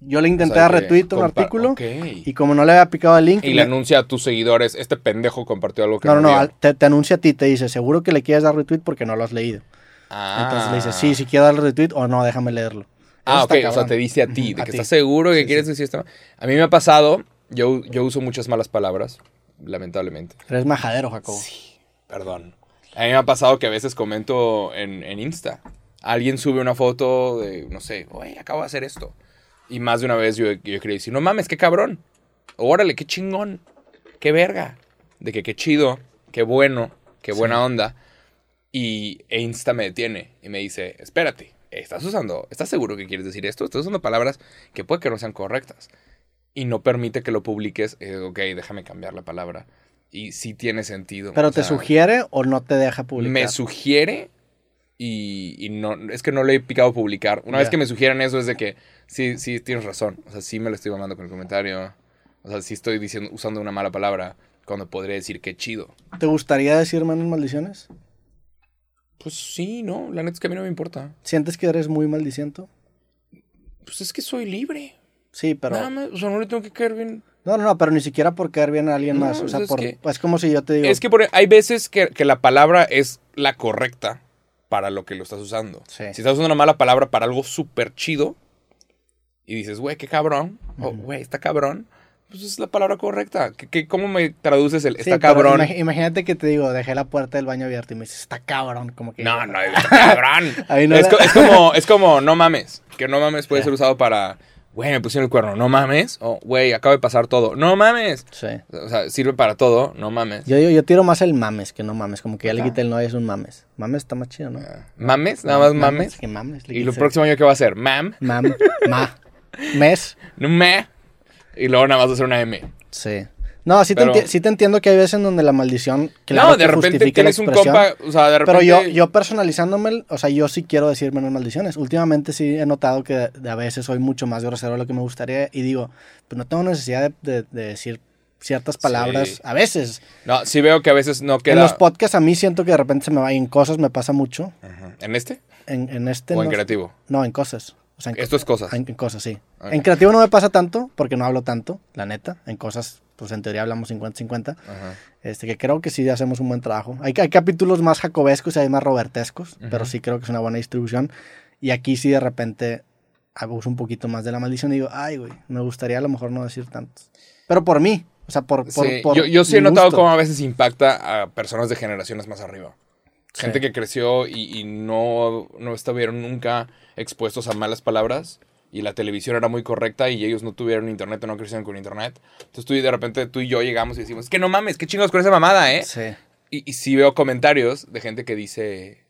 Yo le intenté O sea, dar retweet a un artículo y como no le había picado el link... Y le anuncia a tus seguidores, este pendejo compartió algo que no, no, no, vio". al- te, te anuncia a ti, te dice, seguro que le quieres dar retweet porque no lo has leído. Ah. Entonces le dices, sí, si quiero darle retweet o no, déjame leerlo. Ah, ok, o sea, te dice a ti, de a que ti. estás seguro que Sí, quieres sí. decir esto. A mí me ha pasado, yo, yo uso muchas malas palabras, lamentablemente. Eres majadero, Jacobo. Perdón. A mí me ha pasado que a veces comento en, en Insta. Alguien sube una foto de, no sé, oye, acabo de hacer esto. Y más de una vez yo, yo quería decir, no mames, qué cabrón. Órale, qué chingón. Qué verga. De que qué chido, qué bueno, qué buena onda. Y e Insta me detiene y me dice, espérate, estás usando, ¿estás seguro que quieres decir esto? Estás usando palabras que puede que no sean correctas. Y no permite que lo publiques. Eh, ok, déjame cambiar la palabra. Y sí tiene sentido. ¿Pero o te sea, sugiere o no te deja publicar? me sugiere y, y no, es que no le he picado publicar. Una vez que me sugieren eso es de que sí, sí, tienes razón. O sea, sí me lo estoy mamando con el comentario. O sea, sí estoy diciendo, usando una mala palabra cuando podría decir que chido. ¿Te gustaría decir menos maldiciones? Pues sí, no, la neta es que a mí no me importa. ¿Sientes que eres muy maldiciento? Pues es que soy libre. Sí, pero... Nada más, o sea, no le tengo que caer bien. No, no, no, pero ni siquiera por caer bien a alguien No, más. O sea, es por, que- es como si yo te digo... Es que por- hay veces que, que la palabra es la correcta para lo que lo estás usando. Sí. Si estás usando una mala palabra para algo súper chido y dices, güey, qué cabrón, o güey, está cabrón, pues es la palabra correcta. ¿Qué, qué- cómo me traduces el está cabrón? imag- imagínate que te digo, dejé la puerta del baño abierta y me dices, está cabrón, como que... No, <laughs> no, está cabrón. No es, como, es como <laughs> no mames, que no mames puede ser usado para, güey, me pusieron el cuerno, no mames. O, güey, acaba de pasar todo, no mames. Sí. O sea, sirve para todo, no mames. Yo, yo, yo tiro más el mames que no mames. Como que ya le quité el no y es un mames. Mames está más chido, ¿no? ¿Mames? Nada más mames. Que mames. le Y lo próximo año, ¿qué va a ser? Mam, Mam. Ma. <laughs> Mes. no me. Y luego nada más hacer una M. Sí. No, sí, Pero- te enti- sí te entiendo que hay veces en donde la maldición. Claro no, de repente tienes un compa, o sea, de repente... Pero yo, yo personalizándome, o sea, yo sí quiero decir menos maldiciones. Últimamente sí he notado que a veces soy mucho más grosero de lo que me gustaría y digo, pues no tengo necesidad de, de- de decir ciertas palabras Sí. a veces. No, sí veo que a veces no queda... En los podcasts a mí siento que de repente se me va y en cosas me pasa mucho. Ajá. ¿En este? En, en este ¿O en creativo? no, en cosas. O sea, en, Esto es cosas. en, en cosas, sí. Ok. En creativo no me pasa tanto porque no hablo tanto, la neta. En cosas, pues en teoría hablamos 50-50. Ajá. Este, que creo que sí hacemos un buen trabajo. Hay, hay capítulos más jacobescos y hay más robertescos, pero sí creo que es una buena distribución. Y aquí sí de repente abuso un poquito más de la maldición y digo, ay, güey, me gustaría a lo mejor no decir tantos. Pero por mí, o sea, por... por, Sí, por yo, yo sí he notado gusto. cómo a veces impacta a personas de generaciones más arriba. Sí. Gente que creció y, y no, no estuvieron nunca expuestos a malas palabras y la televisión era muy correcta y ellos no tuvieron internet o no crecieron con internet. Entonces tú y de repente tú y yo llegamos y decimos, que no mames, qué chingados con esa mamada, ¿eh? Sí. Y, y sí veo comentarios de gente que dice...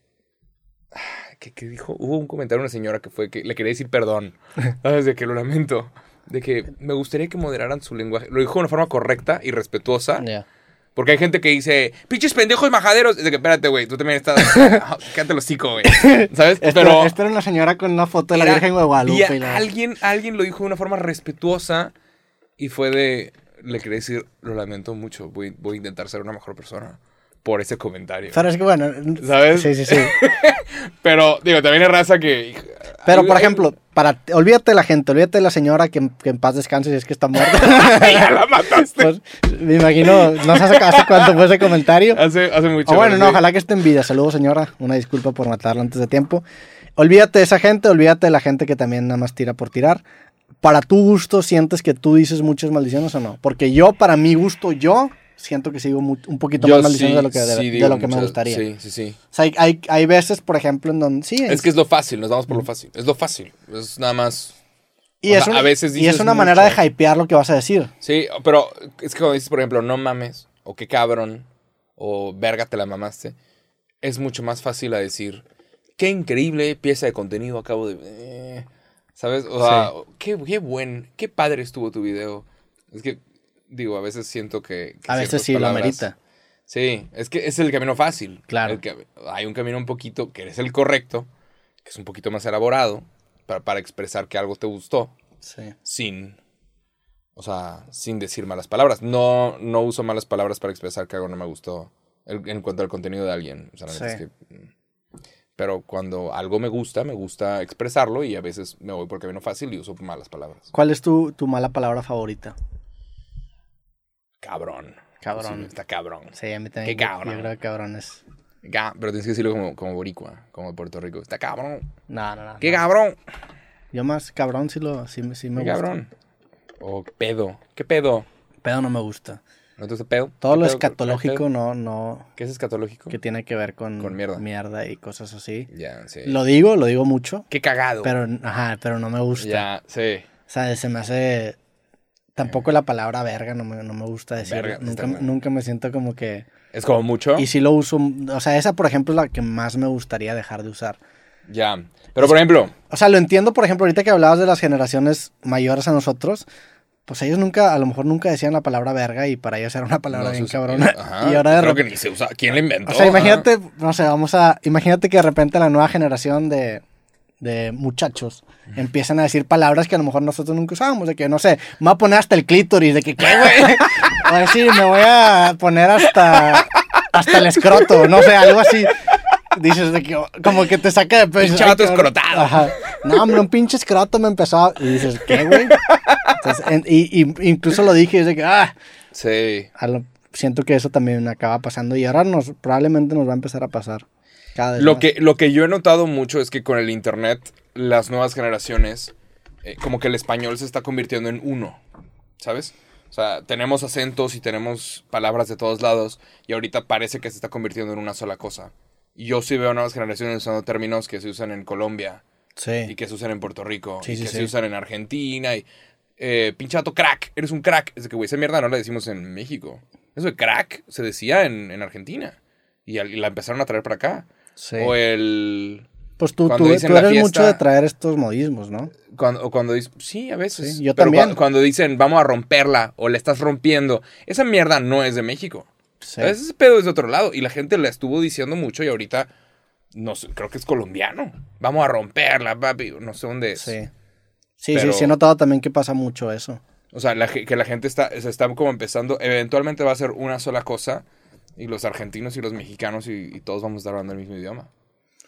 ah, ¿Qué, qué dijo? Hubo un comentario de una señora que fue que le quería decir perdón. <laughs> ¿Sabes? De que lo lamento. De que me gustaría que moderaran su lenguaje. Lo dijo de una forma correcta y respetuosa. Ya. Porque hay gente que dice, pinches pendejos majaderos. Es de que, espérate, güey, tú también estás. <laughs> <laughs> Cállate el hocico, güey. ¿Sabes? Espera, Pero. espera una señora con una foto de la era- Virgen de Guadalupe. y y la- alguien, alguien lo dijo de una forma respetuosa y fue de. Le quería decir, lo lamento mucho. Voy, voy a intentar ser una mejor persona por ese comentario. Pero es que bueno... ¿Sabes? Sí, sí, sí. <laughs> Pero, digo, también hay raza que. Pero, por ejemplo, para, olvídate de la gente, olvídate de la señora que, que en paz descanse si es que está muerta. <laughs> ya la mataste. Pues, me imagino, no sé hace, cuánto fue ese comentario. Hace, hace mucho. O bueno, no, sí. ojalá que esté en vida. Saludos, señora. Una disculpa por matarla antes de tiempo. Olvídate de esa gente, olvídate de la gente que también nada más tira por tirar. Para tu gusto, ¿sientes que tú dices muchas maldiciones o no? Porque yo, para mi gusto, yo siento que sigo un poquito Yo más maldiciones sí, de lo que, de, sí de lo que me gustaría. Sí, sí, sí. O sea, hay, hay, veces, por ejemplo, en donde... Sí, Es que es lo fácil, nos vamos por lo fácil. Es lo fácil. Es nada más. y, es sea, una, a veces y es una manera de hypear lo que vas a decir. Sí, pero es que cuando dices, por ejemplo, no mames, o qué cabrón, o verga te la mamaste, es mucho más fácil a decir, qué increíble pieza de contenido acabo de... eh", ¿Sabes? O sea, qué, qué buen, qué padre estuvo tu video. Es que, digo, a veces siento que... que A veces sí lo amerita. Sí, es que es el camino fácil. Claro. Que- hay un camino un poquito, que es el correcto, que es un poquito más elaborado, para, para expresar que algo te gustó, Sí. sin, o sea, sin decir malas palabras. No, no uso malas palabras para expresar que algo no me gustó el- en cuanto al contenido de alguien. O sea, Sí. es que, mm. pero cuando algo me gusta, me gusta expresarlo y a veces me voy por el camino fácil y uso malas palabras. ¿Cuál es tu, tu mala palabra favorita? Cabrón. Cabrón. Sí, está cabrón. Sí, a mí también. Qué cabrón. Yo creo que cabrón es... Ga- pero tienes que decirlo como, como boricua, como de Puerto Rico. Está cabrón. No, no, no. ¡Qué no. cabrón! Yo más cabrón sí, lo, sí, me- sí me ¡Qué gusta. cabrón! O pedo. ¿Qué pedo? Pedo no me gusta. ¿No te gusta pedo? Todo ¿Qué lo pedo? escatológico no, no, ¿Qué es escatológico? que tiene que ver con, Con mierda. y cosas así. Ya, sí. Lo digo, lo digo mucho, ¡Qué cagado! pero, ajá, pero no me gusta. Ya, sí. O sea, se me hace... Tampoco la palabra verga no me, no me gusta decir. Verga, Nunca, nunca me siento como que... Es como mucho. Y si lo uso... O sea, esa, por ejemplo, es la que más me gustaría dejar de usar. Ya. Pero por ejemplo, O sea, lo entiendo, por ejemplo, ahorita que hablabas de las generaciones mayores a nosotros, pues ellos nunca, a lo mejor nunca decían la palabra verga y para ellos era una palabra no bien cabrona. Ajá, <laughs> y ahora de creo que ni se usa. ¿Quién la inventó? O sea, Ajá. imagínate, no sé, vamos a... Imagínate que de repente la nueva generación de, de muchachos empiezan a decir palabras que a lo mejor nosotros nunca usábamos, de que, no sé, me voy a poner hasta el clítoris, de que, ¿qué, güey? <laughs> O decir, me voy a poner hasta, hasta el escroto, no sé, algo así. Dices de que, como que te saca de peso. Pinche escrotado. Ajá. No, hombre, un pinche escroto me empezó a... Y dices, ¿qué, güey? Entonces, en- y, y incluso lo dije, y es de que, ah, Sí. lo- siento que eso también acaba pasando y ahora nos, probablemente nos va a empezar a pasar Lo que, lo que yo he notado mucho es que con el internet, las nuevas generaciones, eh, como que el español se está convirtiendo en uno, ¿sabes? O sea, tenemos acentos y tenemos palabras de todos lados y ahorita parece que se está convirtiendo en una sola cosa. Y yo sí veo nuevas generaciones usando términos que se usan en Colombia, Sí. y que se usan en Puerto Rico Sí, y sí, que se usan en Argentina y eh, pinchato crack, eres un crack. Es de que, güey, esa mierda no la decimos en México. Eso de crack se decía en, en Argentina y, al- y la empezaron a traer para acá. Sí. O el... Pues tú, cuando tú, tú eres fiesta- mucho de traer estos modismos, ¿no? Cuando, o cuando dicen, sí, a veces. Sí, yo pero también. cua- Cuando, dicen, vamos a romperla o la estás rompiendo, esa mierda no es de México. Sí. A veces ese pedo es de otro lado y la gente la estuvo diciendo mucho y ahorita, no sé, creo que es colombiano. Vamos a romperla, papi. No sé dónde es. Sí. Sí, Pero- sí, sí he notado también que pasa mucho eso. O sea, la que la gente está, se está como empezando, eventualmente va a ser una sola cosa y los argentinos y los mexicanos y, y todos vamos a estar hablando el mismo idioma.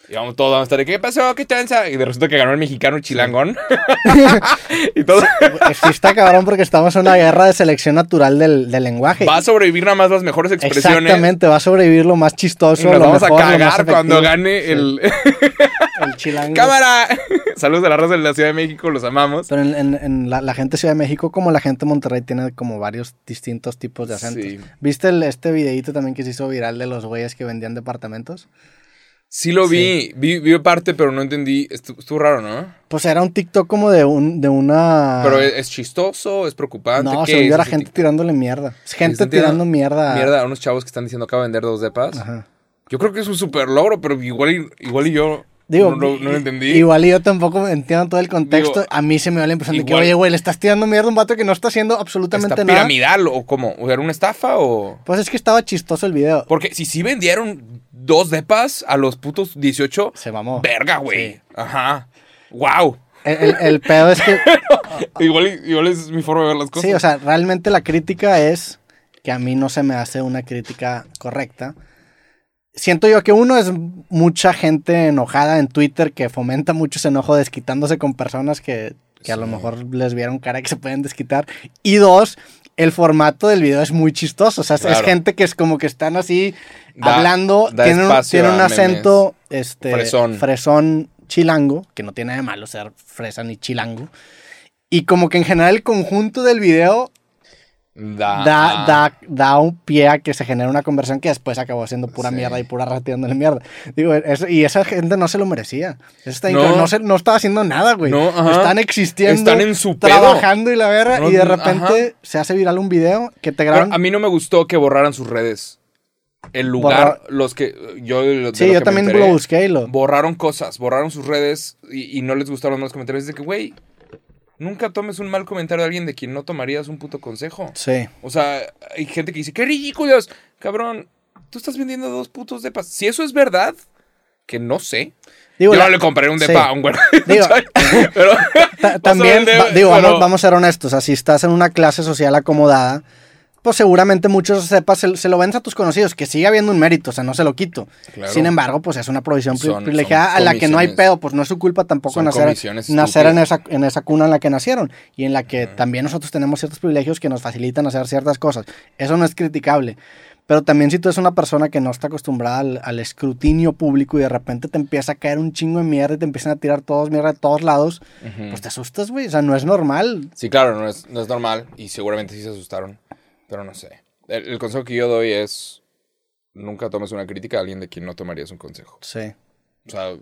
Y vamos, todos vamos a estar de, ¿qué pasó? ¿Qué tranza? Y de resulta que ganó el mexicano chilangón. <laughs> y todo. Sí está cabrón porque estamos en una guerra de selección natural del, del lenguaje. Va a sobrevivir nada más las mejores expresiones. Exactamente, va a sobrevivir lo más Y chistoso, nos lo vamos mejor, a cagar cuando gane el... <laughs> el chilango. ¡Cámara! Saludos a la raza de la Ciudad de México, los amamos. Pero en, en- en la, la gente de Ciudad de México, como la gente de Monterrey, tiene como varios distintos tipos de acentos. Sí. ¿Viste el- este videito también que se hizo viral de los güeyes que vendían departamentos? Sí lo vi, vi, vi parte, pero no entendí. Estu- Estuvo raro, ¿no? Pues era un TikTok como de un de una... Pero es, es chistoso, es preocupante. No, ¿qué según yo es era ese gente tirándole mierda. Es gente tirando mierda. Mierda a unos chavos que están diciendo acabo de vender dos depas. Ajá. Yo creo que es un super logro, pero igual y, igual y yo Digo, no, no- no lo entendí. Igual yo tampoco entiendo todo el contexto. Digo, a mí se me dio la impresión de que, igual- oye, güey, le estás tirando mierda a un vato que no está haciendo absolutamente ¿Está nada. piramidal o cómo? ¿O era una estafa o...? Pues es que estaba chistoso el video. Porque si sí vendieron dos depas a los putos 18, Se mamó. verga, güey. Sí. Ajá. Wow. El, el- el pedo es que, <laughs> igual, igual es mi forma de ver las cosas. sí, o sea, realmente la crítica es que a mí no se me hace una crítica correcta. Siento yo que uno es mucha gente enojada en Twitter que fomenta mucho ese enojo desquitándose con personas que, que a lo mejor les vieron cara que se pueden desquitar. Y dos, el formato del video es muy chistoso. O sea, es- gente que es como que están así Da- hablando, da tienen, tienen un acento este, Fresón. fresón chilango, que no tiene nada de malo ser fresa ni chilango. Y como que en general el conjunto del video Da, da, da, da un pie a que se genere una conversión que después acabó siendo pura Sí. mierda y pura ratiándole mierda. Digo, y esa gente no se lo merecía. Está No. no, se- no estaba haciendo nada, güey. No. Están existiendo, Están en su pedo. trabajando y la verga, y de repente ajá. se hace viral un video que te Pero graban. a mí no me gustó que borraran sus redes. El lugar, los que yo de sí, yo también enteré, lo busqué y lo... borraron cosas, borraron sus redes y, y no les gustaron los comentarios. De que, güey, nunca tomes un mal comentario de alguien de quien no tomarías un puto consejo. Sí. O sea, hay gente que dice, qué ridículos, cabrón, tú estás vendiendo dos putos depas. Si eso es verdad, que no sé. Digo, yo la- no le compré un sí. depa a un güey. <laughs> Digo, <laughs> pero <laughs> también, digo, pero- vamos, vamos a ser honestos, o sea, si estás en una clase social acomodada, pues seguramente muchos sepas, se, se lo vendes a tus conocidos, que sigue habiendo un mérito, o sea, no se lo quito. Claro. Sin embargo, pues es una provisión Son- privilegiada son a la que no hay pedo, pues no es su culpa tampoco nacer, nacer en, esa, en esa cuna en la que nacieron y en la que también nosotros tenemos ciertos privilegios que nos facilitan hacer ciertas cosas. Eso no es criticable. Pero también si tú eres una persona que no está acostumbrada al, al escrutinio público y de repente te empieza a caer un chingo de mierda y te empiezan a tirar todos mierda de todos lados, pues te asustas, güey. O sea, no es normal. Sí, claro, no es, no es normal y seguramente sí se asustaron, pero no sé. El, el consejo que yo doy es nunca tomes una crítica a alguien de quien no tomarías un consejo. Sí, O sea,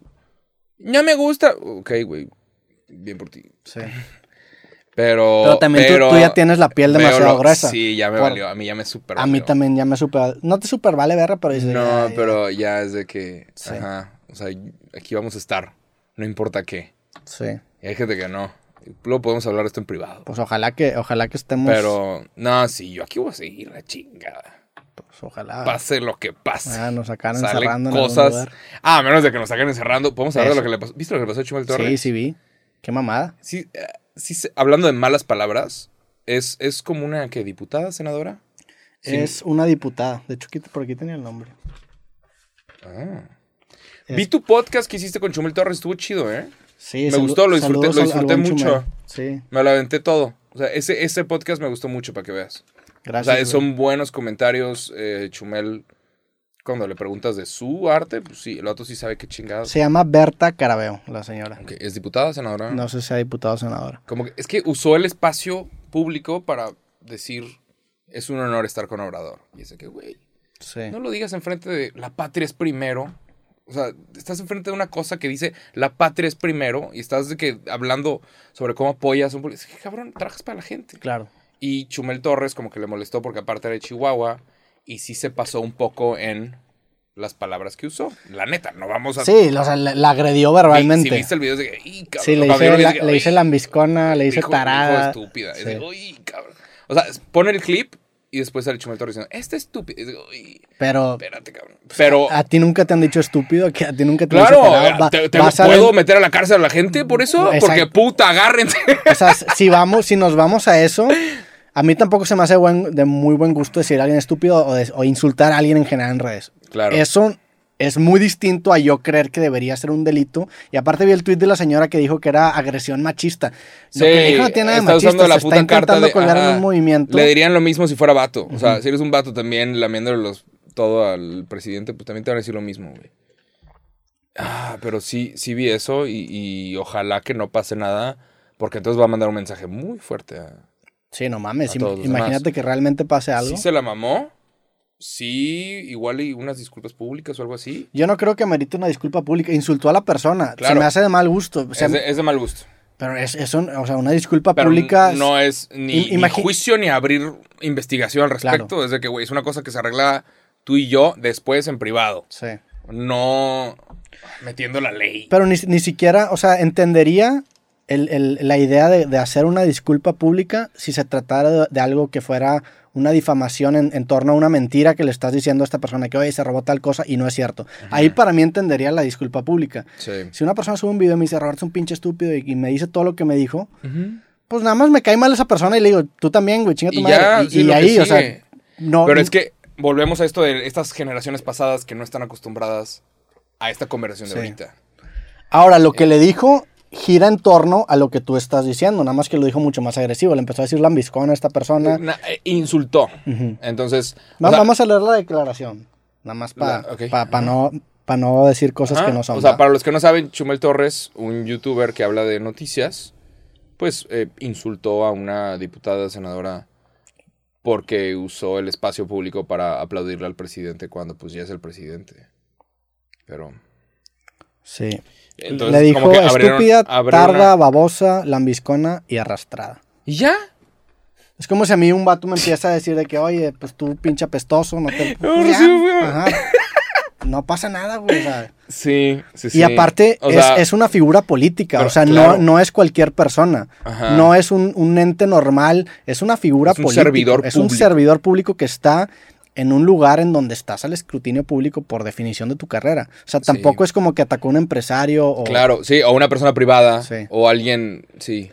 no me gusta. Ok, güey, bien por ti. sí. <laughs> Pero, Pero también tú- pero tú, ya tienes la piel demasiado lo- gruesa. Sí, ya me Por- valió. A mí ya me super A mí valió. también ya me super... No te super vale verga, pero dices... No, "Ay, pero ya es de que. Sí. Ajá. O sea, aquí vamos a estar. No importa qué. Sí. Y hay gente que no. Luego podemos hablar de esto en privado. Pues ojalá que, ojalá que estemos... Pero, no, sí, yo aquí voy a seguir la chingada. Pues ojalá. Pase lo que pase. Ah, nos sacaron Salen encerrando en algún cosas. lugar. Ah, a menos de que nos saquen encerrando. Podemos hablar de Eso. lo que le pasó. ¿Viste lo que le pasó a Chumel Torres? Sí, sí vi. Qué mamada. Sí, eh, sí hablando de malas palabras, es, es como una que diputada, senadora. Sí. Es una diputada. De hecho, por aquí tenía el nombre. Ah. Es- Vi tu podcast que hiciste con Chumel Torres, estuvo chido, ¿eh? Sí, Me gustó, lo disfruté- lo mucho. Sí, Me lo aventé todo. O sea, ese, ese podcast me gustó mucho para que veas. gracias. o sea, son buenos comentarios. eh, Chumel, cuando le preguntas de su arte, pues sí, el otro sí sabe qué chingados. Se llama Berta Carabeo, la señora. ¿Es diputada, senadora? No sé si sea diputada o senadora. Como que, es que usó el espacio público para decir, es un honor estar con Obrador. Y ese que, güey, Sí. no lo digas enfrente de la patria es primero. O sea, estás enfrente de una cosa que dice la patria es primero y estás de que hablando sobre cómo apoyas un Es que, cabrón, trabajas para la gente. Claro. Y Chumel Torres como que le molestó porque aparte era de Chihuahua y sí se pasó un poco en las palabras que usó. La neta, no vamos a... Sí, o sea, la, la agredió verbalmente. Si viste el video de que, "Ih, cabrón", Sí, le hice, la, lambiscona, le hice dijo- dijo tarada. estúpida. Y Sí. digo, "Uy, cabrón". O sea, pone el clip y después sale Chumel Torres diciendo, este estúpido. Y digo, "Uy, Pero espérate, cabrón. Pero, a ti nunca te han dicho estúpido, que a ti nunca te han claro, dicho te, te- a ¿puedo ver- meter a la cárcel a la gente por eso? Exacto. Porque puta, agárrense. O sea, si vamos, si nos vamos a eso, a mí tampoco se me hace buen, de muy buen gusto decir a alguien estúpido o, de- o insultar a alguien en general en redes. Claro. Eso es muy distinto a yo creer que debería ser un delito. Y aparte vi el tuit de la señora que dijo que era agresión machista. Lo que dijo no tiene nada de está machista, usando la se puta está intentando de, colgar en ajá, un movimiento. Le dirían lo mismo si fuera vato. O sea, si eres un vato también lamiéndole los, todo al presidente, pues también te van a decir lo mismo, güey. Ah, pero sí, sí vi eso y, y ojalá que no pase nada, porque entonces va a mandar un mensaje muy fuerte a... Sí, no mames. A los imagínate demás. que realmente pase algo. Sí se la mamó, sí, igual y unas disculpas públicas o algo así. Yo no creo que merite una disculpa pública. Insultó a la persona. Se me hace de mal gusto. O sea, es, de, es de mal gusto. Pero es, es un- o sea, una disculpa Pero pública. no es ni, ni juicio ni abrir investigación al respecto. Claro. Es de que, güey, es una cosa que se arregla tú y yo después en privado. Sí. No metiendo la ley. Pero ni, ni siquiera, o sea, entendería el- el- la idea de, de hacer una disculpa pública si se tratara de, de algo que fuera una difamación en, en torno a una mentira que le estás diciendo a esta persona que, oye, se robó tal cosa y no es cierto. Ahí para mí entendería la disculpa pública. Sí. Si una persona sube un video y me dice, Roberto es un pinche estúpido y, y me dice todo lo que me dijo, pues nada más me cae mal esa persona y le digo, tú también, güey, chinga tu Y madre. ya, y sí, y ahí, o sea, no. Pero es que volvemos a esto de estas generaciones pasadas que no están acostumbradas a esta conversación de Sí. ahorita. Ahora, lo que le dijo gira en torno a lo que tú estás diciendo, nada más que lo dijo mucho más agresivo. Le empezó a decir lambiscón a esta persona. Na- eh, insultó. Entonces. sea, Vamos a leer la declaración, nada más para La- ok. no, pa no decir cosas que no son. O sea, para los que no saben, Chumel Torres, un youtuber que habla de noticias, pues eh, insultó a una diputada senadora porque usó el espacio público para aplaudirle al presidente cuando pues ya es el presidente. Pero. Sí. Entonces, le dijo como que abrieron- estúpida, abrieron tarda, una- babosa, lambiscona y arrastrada. ¿Y ya? Es como si a mí un vato me empieza a decir de que, oye, pues tú pinche apestoso, no te... No, ajá. Pasa nada, güey. o sea. Sí, sí, sí. Y aparte O es, sea, es una figura política, o sea, claro. no, no es cualquier persona, Ajá. no es un, un ente normal, es una figura Es un servidor es un servidor público que está en un lugar en donde estás al escrutinio público por definición de tu carrera. O sea, Sí. tampoco es como que atacó a un empresario o... Claro, sí, o una persona privada. Sí. O alguien, sí.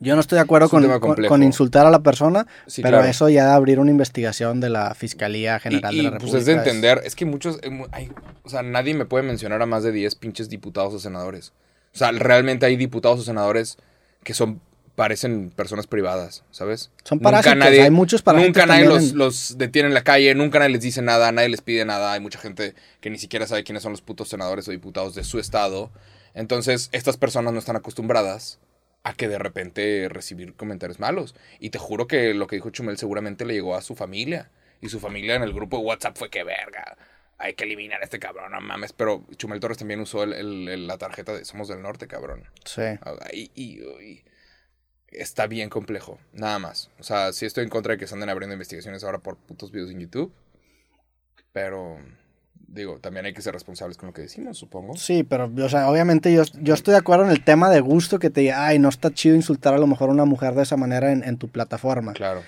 Yo no estoy de acuerdo Es con, con- insultar a la persona, Sí, pero claro. eso ya de abrir una investigación de la Fiscalía General y, de la pues República. es de entender, es que muchos, eh, hay- o sea, nadie me puede mencionar a más de 10 pinches diputados o senadores. O sea, realmente hay diputados o senadores que son, parecen personas privadas, ¿sabes? Son parásitos, hay muchos parásitos Nunca nadie los, en- los detiene en la calle, nunca nadie les dice nada, nadie les pide nada. Hay mucha gente que ni siquiera sabe quiénes son los putos senadores o diputados de su estado. Entonces, estas personas no están acostumbradas a que de repente recibir comentarios malos. Y te juro que lo que dijo Chumel seguramente le llegó a su familia. Y su familia en el grupo de WhatsApp fue que verga. Hay que eliminar a este cabrón, no mames. Pero Chumel Torres también usó el- el- el- la tarjeta de Somos del Norte, cabrón. Sí. Y, y- y está bien complejo, nada más. O sea, sí estoy en contra de que se anden abriendo investigaciones ahora por putos videos en YouTube. Pero, digo, también hay que ser responsables con lo que decimos, supongo. Sí, pero, o sea, obviamente yo, yo estoy de acuerdo en el tema de gusto que te diga, ay, no está chido insultar a lo mejor a una mujer de esa manera en, en tu plataforma. Claro.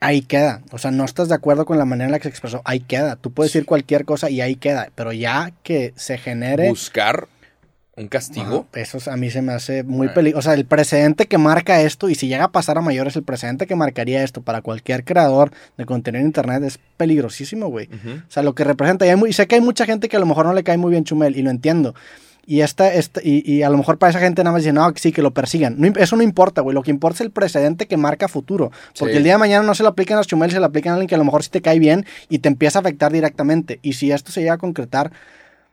Ahí queda. O sea, no estás de acuerdo con la manera en la que se expresó. Ahí queda. Tú puedes decir cualquier cosa y ahí queda. Pero ya que se genere. Buscar un castigo. Ajá, Eso a mí se me hace muy peligroso. O sea, el precedente que marca esto, y si llega a pasar a mayores, el precedente que marcaría esto para cualquier creador de contenido en internet es peligrosísimo, güey. Ujú. O sea, lo que representa. Y, hay mu- y sé que hay mucha gente que a lo mejor no le cae muy bien Chumel, y lo entiendo. Y, esta, esta, y, y a lo mejor para esa gente nada más dice, no, sí, que lo persigan. No eso no importa, güey. Lo que importa es el precedente que marca futuro. Porque Sí. el día de mañana no se lo aplican a Chumel, se lo aplican a alguien que a lo mejor sí te cae bien y te empieza a afectar directamente. Y si esto se llega a concretar,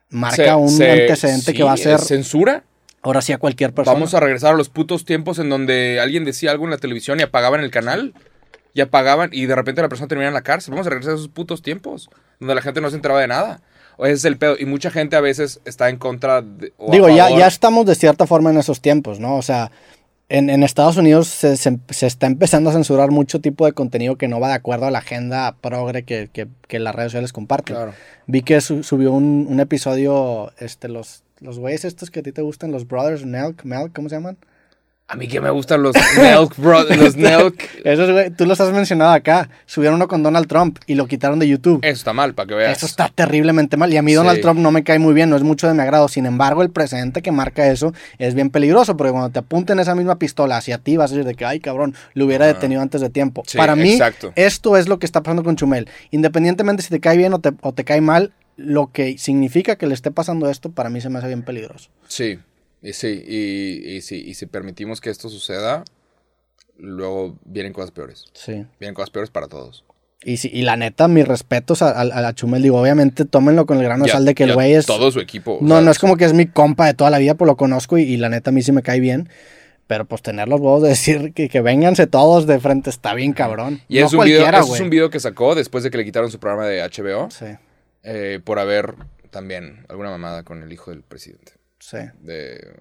marca Se- un se- antecedente sí, que va a ser ¿es ¿Censura? ahora sí a cualquier persona. Vamos a regresar a los putos tiempos en donde alguien decía algo en la televisión y apagaban el canal. Y apagaban y de repente la persona terminaba en la cárcel. Vamos a regresar a esos putos tiempos donde la gente no se enteraba de nada. O ese es el pedo. Y mucha gente a veces está en contra de. o Digo, ya, ya estamos de cierta forma en esos tiempos, ¿no? O sea, en, en Estados Unidos se, se- se está empezando a censurar mucho tipo de contenido que no va de acuerdo a la agenda progre que, que, que las redes sociales comparten. Claro. Vi que su- subió un, un episodio, este, los, los güeyes estos que a ti te gustan, los Brothers Nelk, Melk, ¿cómo se llaman? A mí que me gustan los Nelk, <laughs> bro. Los Nelk. Esos, güey, tú los has mencionado acá. Subieron uno con Donald Trump y lo quitaron de YouTube. Eso está mal, para que veas. Eso está terriblemente mal. Y a mí Sí. Donald Trump no me cae muy bien, no es mucho de mi agrado. Sin embargo, el precedente que marca eso es bien peligroso, porque cuando te apunten esa misma pistola hacia ti, vas a decir de que, ay, cabrón, lo hubiera detenido antes de tiempo. Sí, Para mí, exacto. esto es lo que está pasando con Chumel. Independientemente si te cae bien o te, o te cae mal, lo que significa que le esté pasando esto, para mí se me hace bien peligroso. Sí, y sí, y, y sí, y si permitimos que esto suceda, luego vienen cosas peores. Sí. Vienen cosas peores para todos. Y, sí, y la neta, mis respetos a, a- a Chumel. Digo, obviamente, tómenlo con el grano de sal de que el güey es. Todo su equipo. No, no es como que es mi compa de toda la vida, pues lo conozco y, y la neta a mí sí me cae bien. Pero pues tener los huevos de <laughs> decir que, que vénganse todos de frente está bien cabrón. Y no es, un video, es un video que sacó después de que le quitaron su programa de HBO Sí, eh, por haber también alguna mamada con el hijo del presidente. Sí, De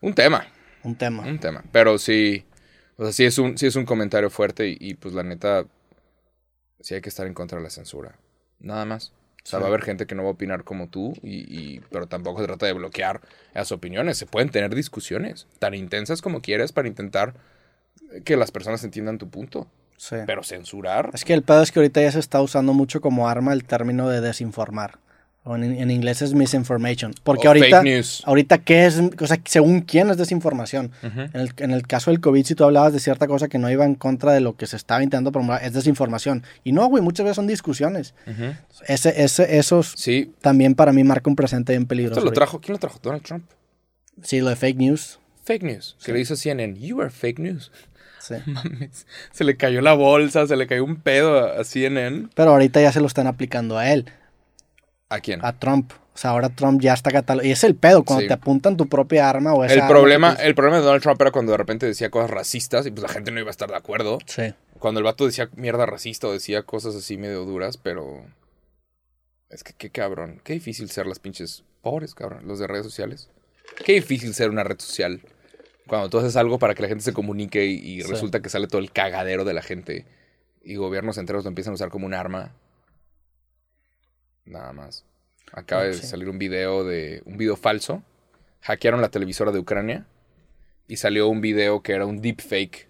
un tema, un tema. un tema. Pero sí, o sea, sí es un, sí es un comentario fuerte y, y, pues la neta, sí hay que estar en contra de la censura. Nada más. O sea, Sí. va a haber gente que no va a opinar como tú, y, y- pero tampoco se trata de bloquear las opiniones. Se pueden tener discusiones tan intensas como quieras para intentar que las personas entiendan tu punto. Sí. Pero censurar. Es que el pedo es que ahorita ya se está usando mucho como arma el término de desinformar. O en, en inglés es misinformation. Porque O ahorita, fake news. ahorita, ¿qué es? O sea, según quién es desinformación. En el, en el caso del COVID, si tú hablabas de cierta cosa que no iba en contra de lo que se estaba intentando promover, es desinformación. Y no, güey, muchas veces son discusiones. Ujú. Ese, ese, esos Sí. también para mí marca un presente bien peligroso. Esto lo trajo. ¿Quién lo trajo? Donald Trump. Sí, lo de fake news. Fake news. Que le hizo CNN. You are fake news. Sí. <laughs> Mames. Se le cayó la bolsa, se le cayó un pedo a a CNN. Pero ahorita ya se lo están aplicando a él, ¿A quién? a Trump. O sea, ahora Trump ya está catalogado. Y es el pedo, cuando Sí. te apuntan tu propia arma o esa El problema, el problema de Donald Trump era cuando de repente decía cosas racistas y pues la gente no iba a estar de acuerdo. Sí. Cuando el vato decía mierda racista o decía cosas así medio duras, pero... Es que qué cabrón. Qué difícil ser las pinches pobres, cabrón. Los de redes sociales. Qué difícil ser una red social. Cuando tú haces algo para que la gente se comunique y, y Sí. resulta que sale todo el cagadero de la gente y gobiernos enteros lo empiezan a usar como un arma. Nada más. Acaba de salir un video de un video falso. Hackearon la televisora de Ucrania y salió un video que era un deepfake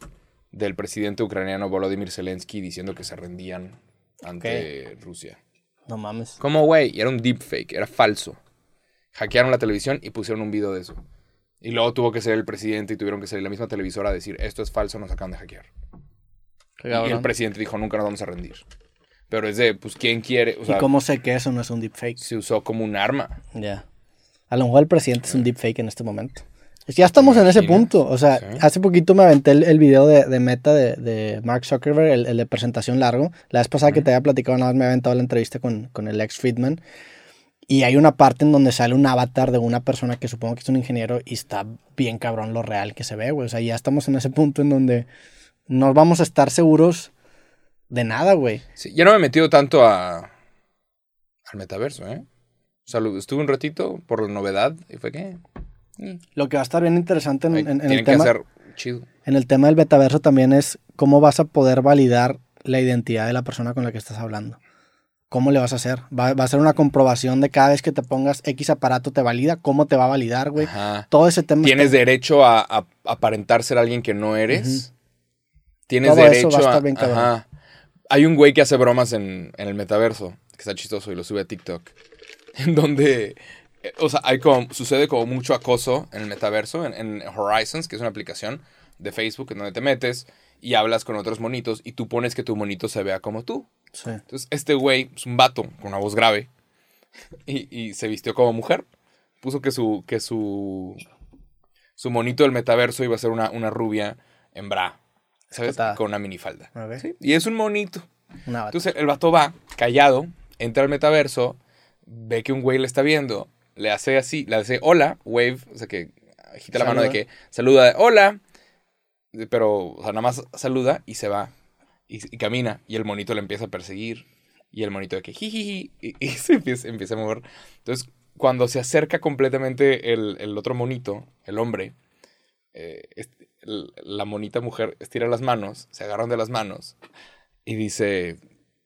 del presidente ucraniano Volodymyr Zelensky diciendo que se rendían ante Rusia. No mames. ¿Cómo, güey? Y era un deepfake, era falso. Hackearon la televisión y pusieron un video de eso. Y luego tuvo que ser el presidente y tuvieron que salir la misma televisora a decir, esto es falso, nos acaban de hackear. Y el presidente dijo, nunca nos vamos a rendir. Pero es de, pues, ¿quién quiere? O ¿Y sea, cómo sé que eso no es un deepfake? se usó como un arma. Ya. A lo mejor el presidente es un deepfake en este momento. Ya estamos en ese punto. O sea, Sí. hace poquito me aventé el, el video de, de meta de, de Mark Zuckerberg, el, el de presentación largo. La vez pasada que te había platicado, nada más me había aventado la entrevista con, con el ex Friedman. Y hay una parte en donde sale un avatar de una persona que supongo que es un ingeniero y está bien cabrón lo real que se ve, güey. O sea, ya estamos en ese punto en donde no vamos a estar seguros de nada, güey. Sí, ya no me he metido tanto a, al metaverso, ¿eh? O sea, lo- estuve un ratito por la novedad y fue que... eh, Lo que va a estar bien interesante en, ahí en- en tienen el que tema... hacer chido. En el tema del metaverso también es cómo vas a poder validar la identidad de la persona con la que estás hablando. ¿Cómo le vas a hacer? Va, va a ser una comprobación de cada vez que te pongas X aparato te valida, cómo te va a validar, güey. Ajá. Todo ese tema. Tienes está- derecho a, a aparentar ser alguien que no eres. Tienes Todo eso derecho va a estar a... bien cabrón. Ajá. Hay un güey que hace bromas en, en el metaverso, que está chistoso y lo sube a TikTok, <laughs> en donde... eh, O sea, hay como, sucede como mucho acoso en el metaverso, en, en Horizons, que es una aplicación de Facebook en donde te metes y hablas con otros monitos y tú pones que tu monito se vea como tú. Sí. Entonces, este güey es un vato con una voz grave <laughs> y, y se vistió como mujer. Puso que su, que su, su monito del metaverso iba a ser una, una rubia en bra, ¿sabes? Escotada. Con una minifalda. Ok. ¿sí? Y es un monito. Entonces, el vato va callado, entra al metaverso, ve que un güey le está viendo, le hace así, le hace hola, wave, o sea que agita la mano de que saluda, hola, pero, o sea, nada más saluda y se va. Y, y camina, y el monito le empieza a perseguir. Y el monito de que jijiji. Y, y <laughs> se empieza, empieza a mover. Entonces, cuando se acerca completamente el, el otro monito, el hombre, eh, est- el- la monita mujer estira las manos, se agarran de las manos y dice: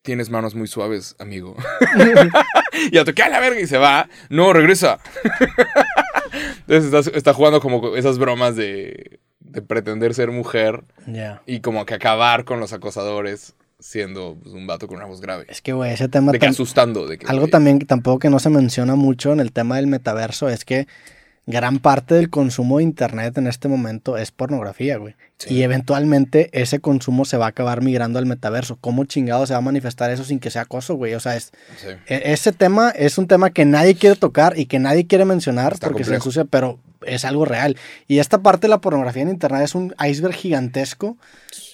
Tienes manos muy suaves, amigo. <laughs> <laughs> y otro, ¿qué a la verga? Y se va. No, regresa. <laughs> Entonces está, está jugando como esas bromas de, de pretender ser mujer Ya. y como que acabar con los acosadores siendo pues, un vato con una voz grave. Es que, güey, ese tema... De que tan- asustando. De que, Algo también tampoco que no se menciona mucho en el tema del metaverso es que gran parte del consumo de internet en este momento es pornografía, güey. Sí. Y eventualmente ese consumo se va a acabar migrando al metaverso. ¿Cómo chingado se va a manifestar eso sin que sea acoso, güey? O sea, es, sí. e- ese tema es un tema que nadie quiere tocar y que nadie quiere mencionar Está porque se ensucia, pero es algo real. Y esta parte de la pornografía en internet es un iceberg gigantesco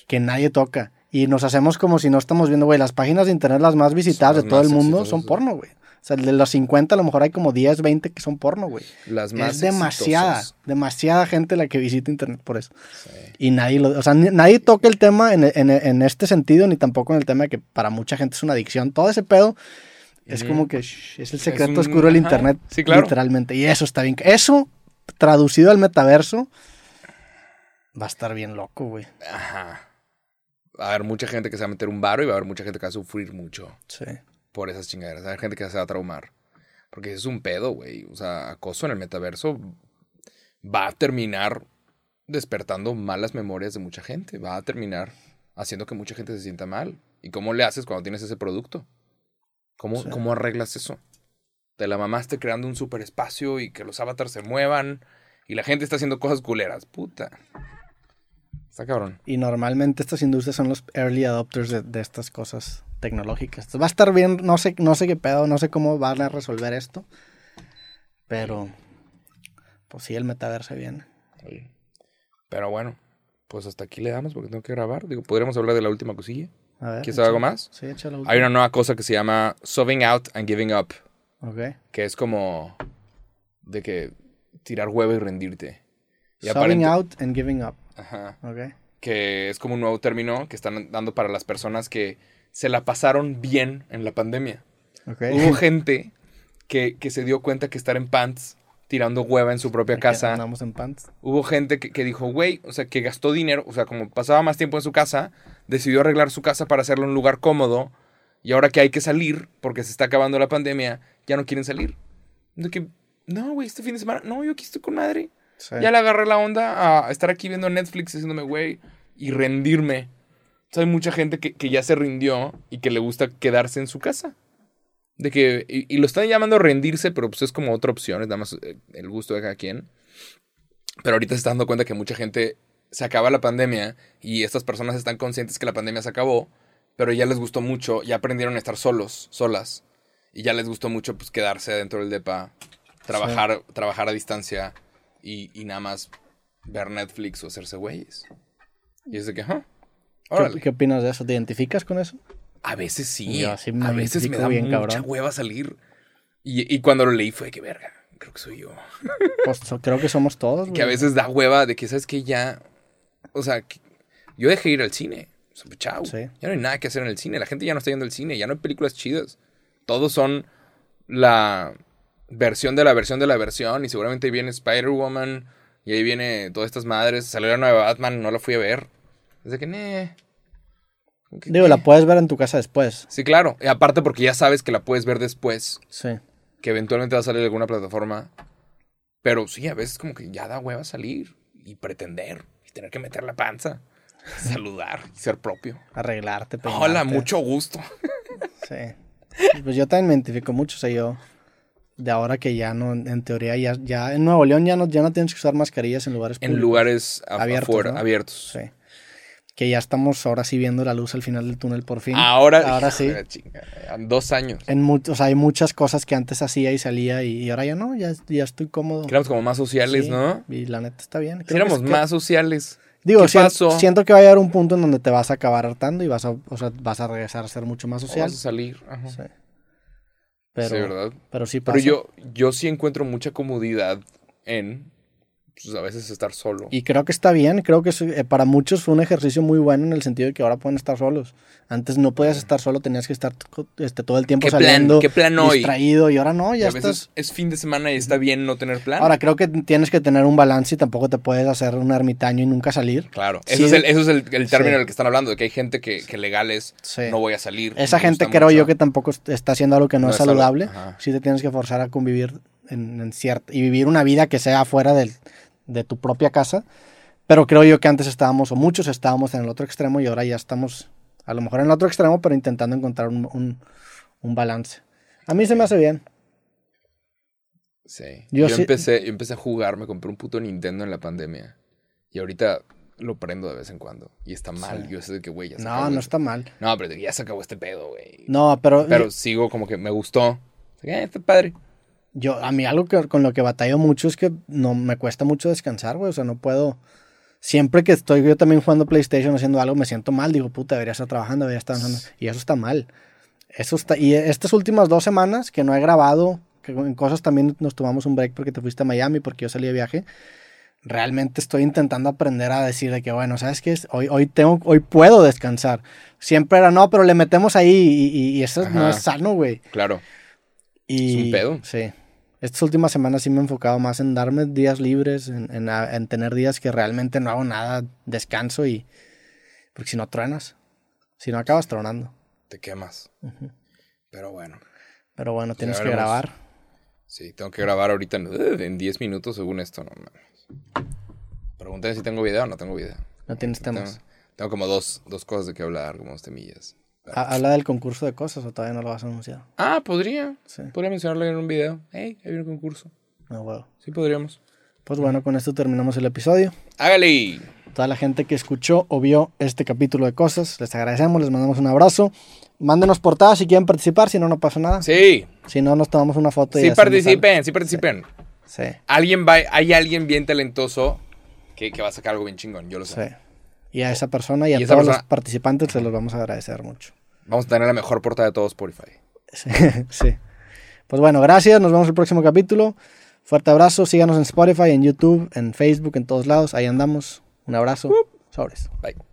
que nadie toca. Y nos hacemos como si no estamos viendo, güey, las páginas de internet las más visitadas de todo el mundo son porno, güey. O sea, de los 50 a lo mejor hay como 10, 20 que son porno, güey. Las más Es demasiada, exitosas. demasiada gente la que visita internet por eso. Sí. Y nadie lo, o sea, ni- nadie toca el tema en, en- en este sentido, ni tampoco en el tema de que para mucha gente es una adicción. Todo ese pedo es como que shh, es el secreto un- oscuro del internet. sí, claro. Literalmente. Y eso está bien. Eso, traducido al metaverso, va a estar bien loco, güey. Ajá. Va a haber mucha gente que se va a meter un varo y va a haber mucha gente que va a sufrir mucho Sí. Por esas chingaderas. Haber gente que se va a traumar. Porque es un pedo, güey. O sea, acoso en el metaverso va a terminar despertando malas memorias de mucha gente. Va a terminar haciendo que mucha gente se sienta mal. ¿Y cómo le haces cuando tienes ese producto? ¿Cómo, Sí. ¿cómo arreglas eso? Te la mamaste creando un super espacio y que los avatars se muevan y la gente está haciendo cosas culeras. Puta. Está cabrón. Y normalmente estas industrias son los early adopters de, de estas cosas tecnológicas. Va a estar bien, no sé, no sé qué pedo, no sé cómo van a resolver esto. Pero, pues sí, el metaverso viene. Pero bueno, pues hasta aquí le damos porque tengo que grabar. Digo, podríamos hablar de la última cosilla. A ver. ¿Quieres saber algo más? Sí, échale Hay una nueva cosa que se llama subbing out and giving up, Ok. que es como de que tirar huevo y rendirte. Y aparente- out and giving up. Ajá. Ok. Que es como un nuevo término que están dando para las personas que se la pasaron bien en la pandemia. Hubo <laughs> gente que, que se dio cuenta que estar en pants tirando hueva en su propia casa Andamos en pants. Hubo gente que, que dijo, güey, o sea, que gastó dinero, o sea, como pasaba más tiempo en su casa, decidió arreglar su casa para hacerlo un lugar cómodo, y ahora que hay que salir, porque se está acabando la pandemia, ya no quieren salir. De que, no, güey, este fin de semana, no, yo aquí estoy con madre. Sí. Ya le agarré la onda a estar aquí viendo Netflix, haciéndome, güey, y rendirme. Hay mucha gente que, que ya se rindió y que le gusta quedarse en su casa. De que, y, y lo están llamando rendirse, pero pues es como otra opción, es nada más eh, el gusto de cada quien. Pero ahorita se está dando cuenta que mucha gente se acaba la pandemia y estas personas están conscientes que la pandemia se acabó, pero ya les gustó mucho, ya aprendieron a estar solos, solas. Y ya les gustó mucho pues quedarse dentro del depa, trabajar, trabajar a distancia y, y nada más ver Netflix o hacerse güeyes. Y es de que, ajá. ¿Qué, opinas de eso? ¿Te identificas con eso? A veces sí. Yo sí me a veces me da bien, mucha cabrón. hueva salir. Y, y cuando lo leí fue que verga, creo que soy yo. <laughs> Pues creo que somos todos. Que a veces da hueva de que, ¿sabes que Ya, o sea, que- yo dejé ir al cine. O sea, pues, chao. Sí. Ya no hay nada que hacer en el cine. La gente ya no está yendo al cine. Ya no hay películas chidas. Todos son la versión de la versión de la versión. Y seguramente ahí viene Spider-Woman. Y ahí viene todas estas madres. Salió la nueva Batman. No la fui a ver. Desde que, ne. Como que, Digo, "Eh". la puedes ver en tu casa después. Sí, claro. Y aparte porque ya sabes que la puedes ver después. Sí. Que eventualmente va a salir en alguna plataforma. Pero sí, a veces como que ya da hueva salir. Y pretender. Y tener que meter la panza. <laughs> Saludar. Y ser propio. Arreglarte, peinarte. Hola, mucho gusto. <laughs> Sí. Pues yo también me identifico mucho. O sea, yo. De ahora que ya no, en teoría, ya, ya en Nuevo León ya no, ya no tienes que usar mascarillas en lugares En públicos. lugares af- Abiertos, afuera, ¿no? abiertos. Sí. Que ya estamos ahora sí viendo la luz al final del túnel por fin. Ahora, Ahora sí. chinga, dos años. En o sea, hay muchas cosas que antes hacía y salía y, y ahora ya no, ya, ya estoy cómodo. Éramos como más sociales, Sí, ¿no? Y la neta está bien. Si éramos que más sociales. Digo, ¿Qué sien- pasó? siento que va a llegar un punto en donde te vas a acabar hartando y vas a, o sea, vas a regresar a ser mucho más O social. Vas a salir. Ajá. Sí. Sí, Pero, ¿verdad? pero sí pasa. Pero yo, yo sí encuentro mucha comodidad en pues, a veces estar solo. Y creo que está bien, creo que eh, para muchos fue un ejercicio muy bueno en el sentido de que ahora pueden estar solos. Antes no podías estar solo, tenías que estar este, todo el tiempo ¿Qué plan? saliendo, ¿Qué plan hoy? distraído, y ahora no, Y ya a veces estás... es fin de semana y está bien no tener plan. Ahora creo que tienes que tener un balance y tampoco te puedes hacer un ermitaño y nunca salir. Claro, Sí, eso es el, eso es el, el término Sí. del que están hablando, de que hay gente que, que legal es Sí. no voy a salir. Esa gente creo mucho. yo que tampoco est- está haciendo algo que no, No es saludable. Sí te tienes que forzar a convivir en, en cierta... Y vivir una vida que sea fuera del- de tu propia casa. Pero creo yo que antes estábamos, o muchos estábamos en el otro extremo y ahora ya estamos a lo mejor en el otro extremo, pero intentando encontrar un, un- un balance. A mí se me hace bien. Sí. Yo Yo, sí- empecé, yo empecé a jugar, me compré un puto Nintendo en la pandemia. Y ahorita lo prendo de vez en cuando. Y está mal. Sí. Yo sé de que, güey, ya se No, acabó no está mal. No, pero ya se acabó este pedo, güey. No, pero, Pero sigo como que me gustó. Eh, está padre. Yo, a mí algo que, con lo que batallo mucho es que no me cuesta mucho descansar, güey. O sea, no puedo. Siempre que estoy yo también jugando PlayStation haciendo algo, me siento mal. Digo, puta, debería estar trabajando, debería estar avanzando. Y eso está mal. Eso está. Y estas últimas dos semanas que no he grabado, que en cosas también nos tomamos un break porque te fuiste a Miami, porque yo salí de viaje. Realmente estoy intentando aprender a decir de que, bueno, ¿sabes qué? Hoy, hoy, tengo, hoy puedo descansar. Siempre era, no, pero le metemos ahí y, y- y eso no Ajá. es sano, güey. Claro. Y, Es un pedo. Sí. Estas últimas semanas sí me he enfocado más en darme días libres, en, en, a- en tener días que realmente no hago nada, descanso y... Porque si no truenas, si no acabas tronando. Te quemas. Pero bueno. Pero bueno, tienes que grabar. Sí, tengo que grabar ahorita en, en 10 minutos según esto, no mames. Pregúntame si tengo video o no tengo video. No tienes Tengo, temas. tengo como dos, dos cosas de que hablar, como dos temillas. Ha- Habla del concurso de cosas o todavía no lo vas a anunciar. Ah, podría. Sí. Podría mencionarlo en un video. Hey, hay un concurso. No, huevo. Sí, podríamos. Pues bueno, con esto terminamos el episodio. Hágale. Toda la gente que escuchó o vio este capítulo de cosas, les agradecemos, les mandamos un abrazo. Mándenos portadas si quieren participar, si no, no pasa nada. Sí, Si no, nos tomamos una foto y sí participen, sí participen. Sí. Alguien va, hay alguien bien talentoso que, que va a sacar algo bien chingón, yo lo sé. Sí. Y a esa persona y a Y todos los participantes se los vamos a agradecer mucho. Vamos a tener la mejor portada de todo Spotify. Sí. <laughs> sí. Pues bueno, gracias. Nos vemos en el próximo capítulo. Fuerte abrazo. Síganos en Spotify, en YouTube, en Facebook, en todos lados. Ahí andamos. Un abrazo. Sobres. Bye.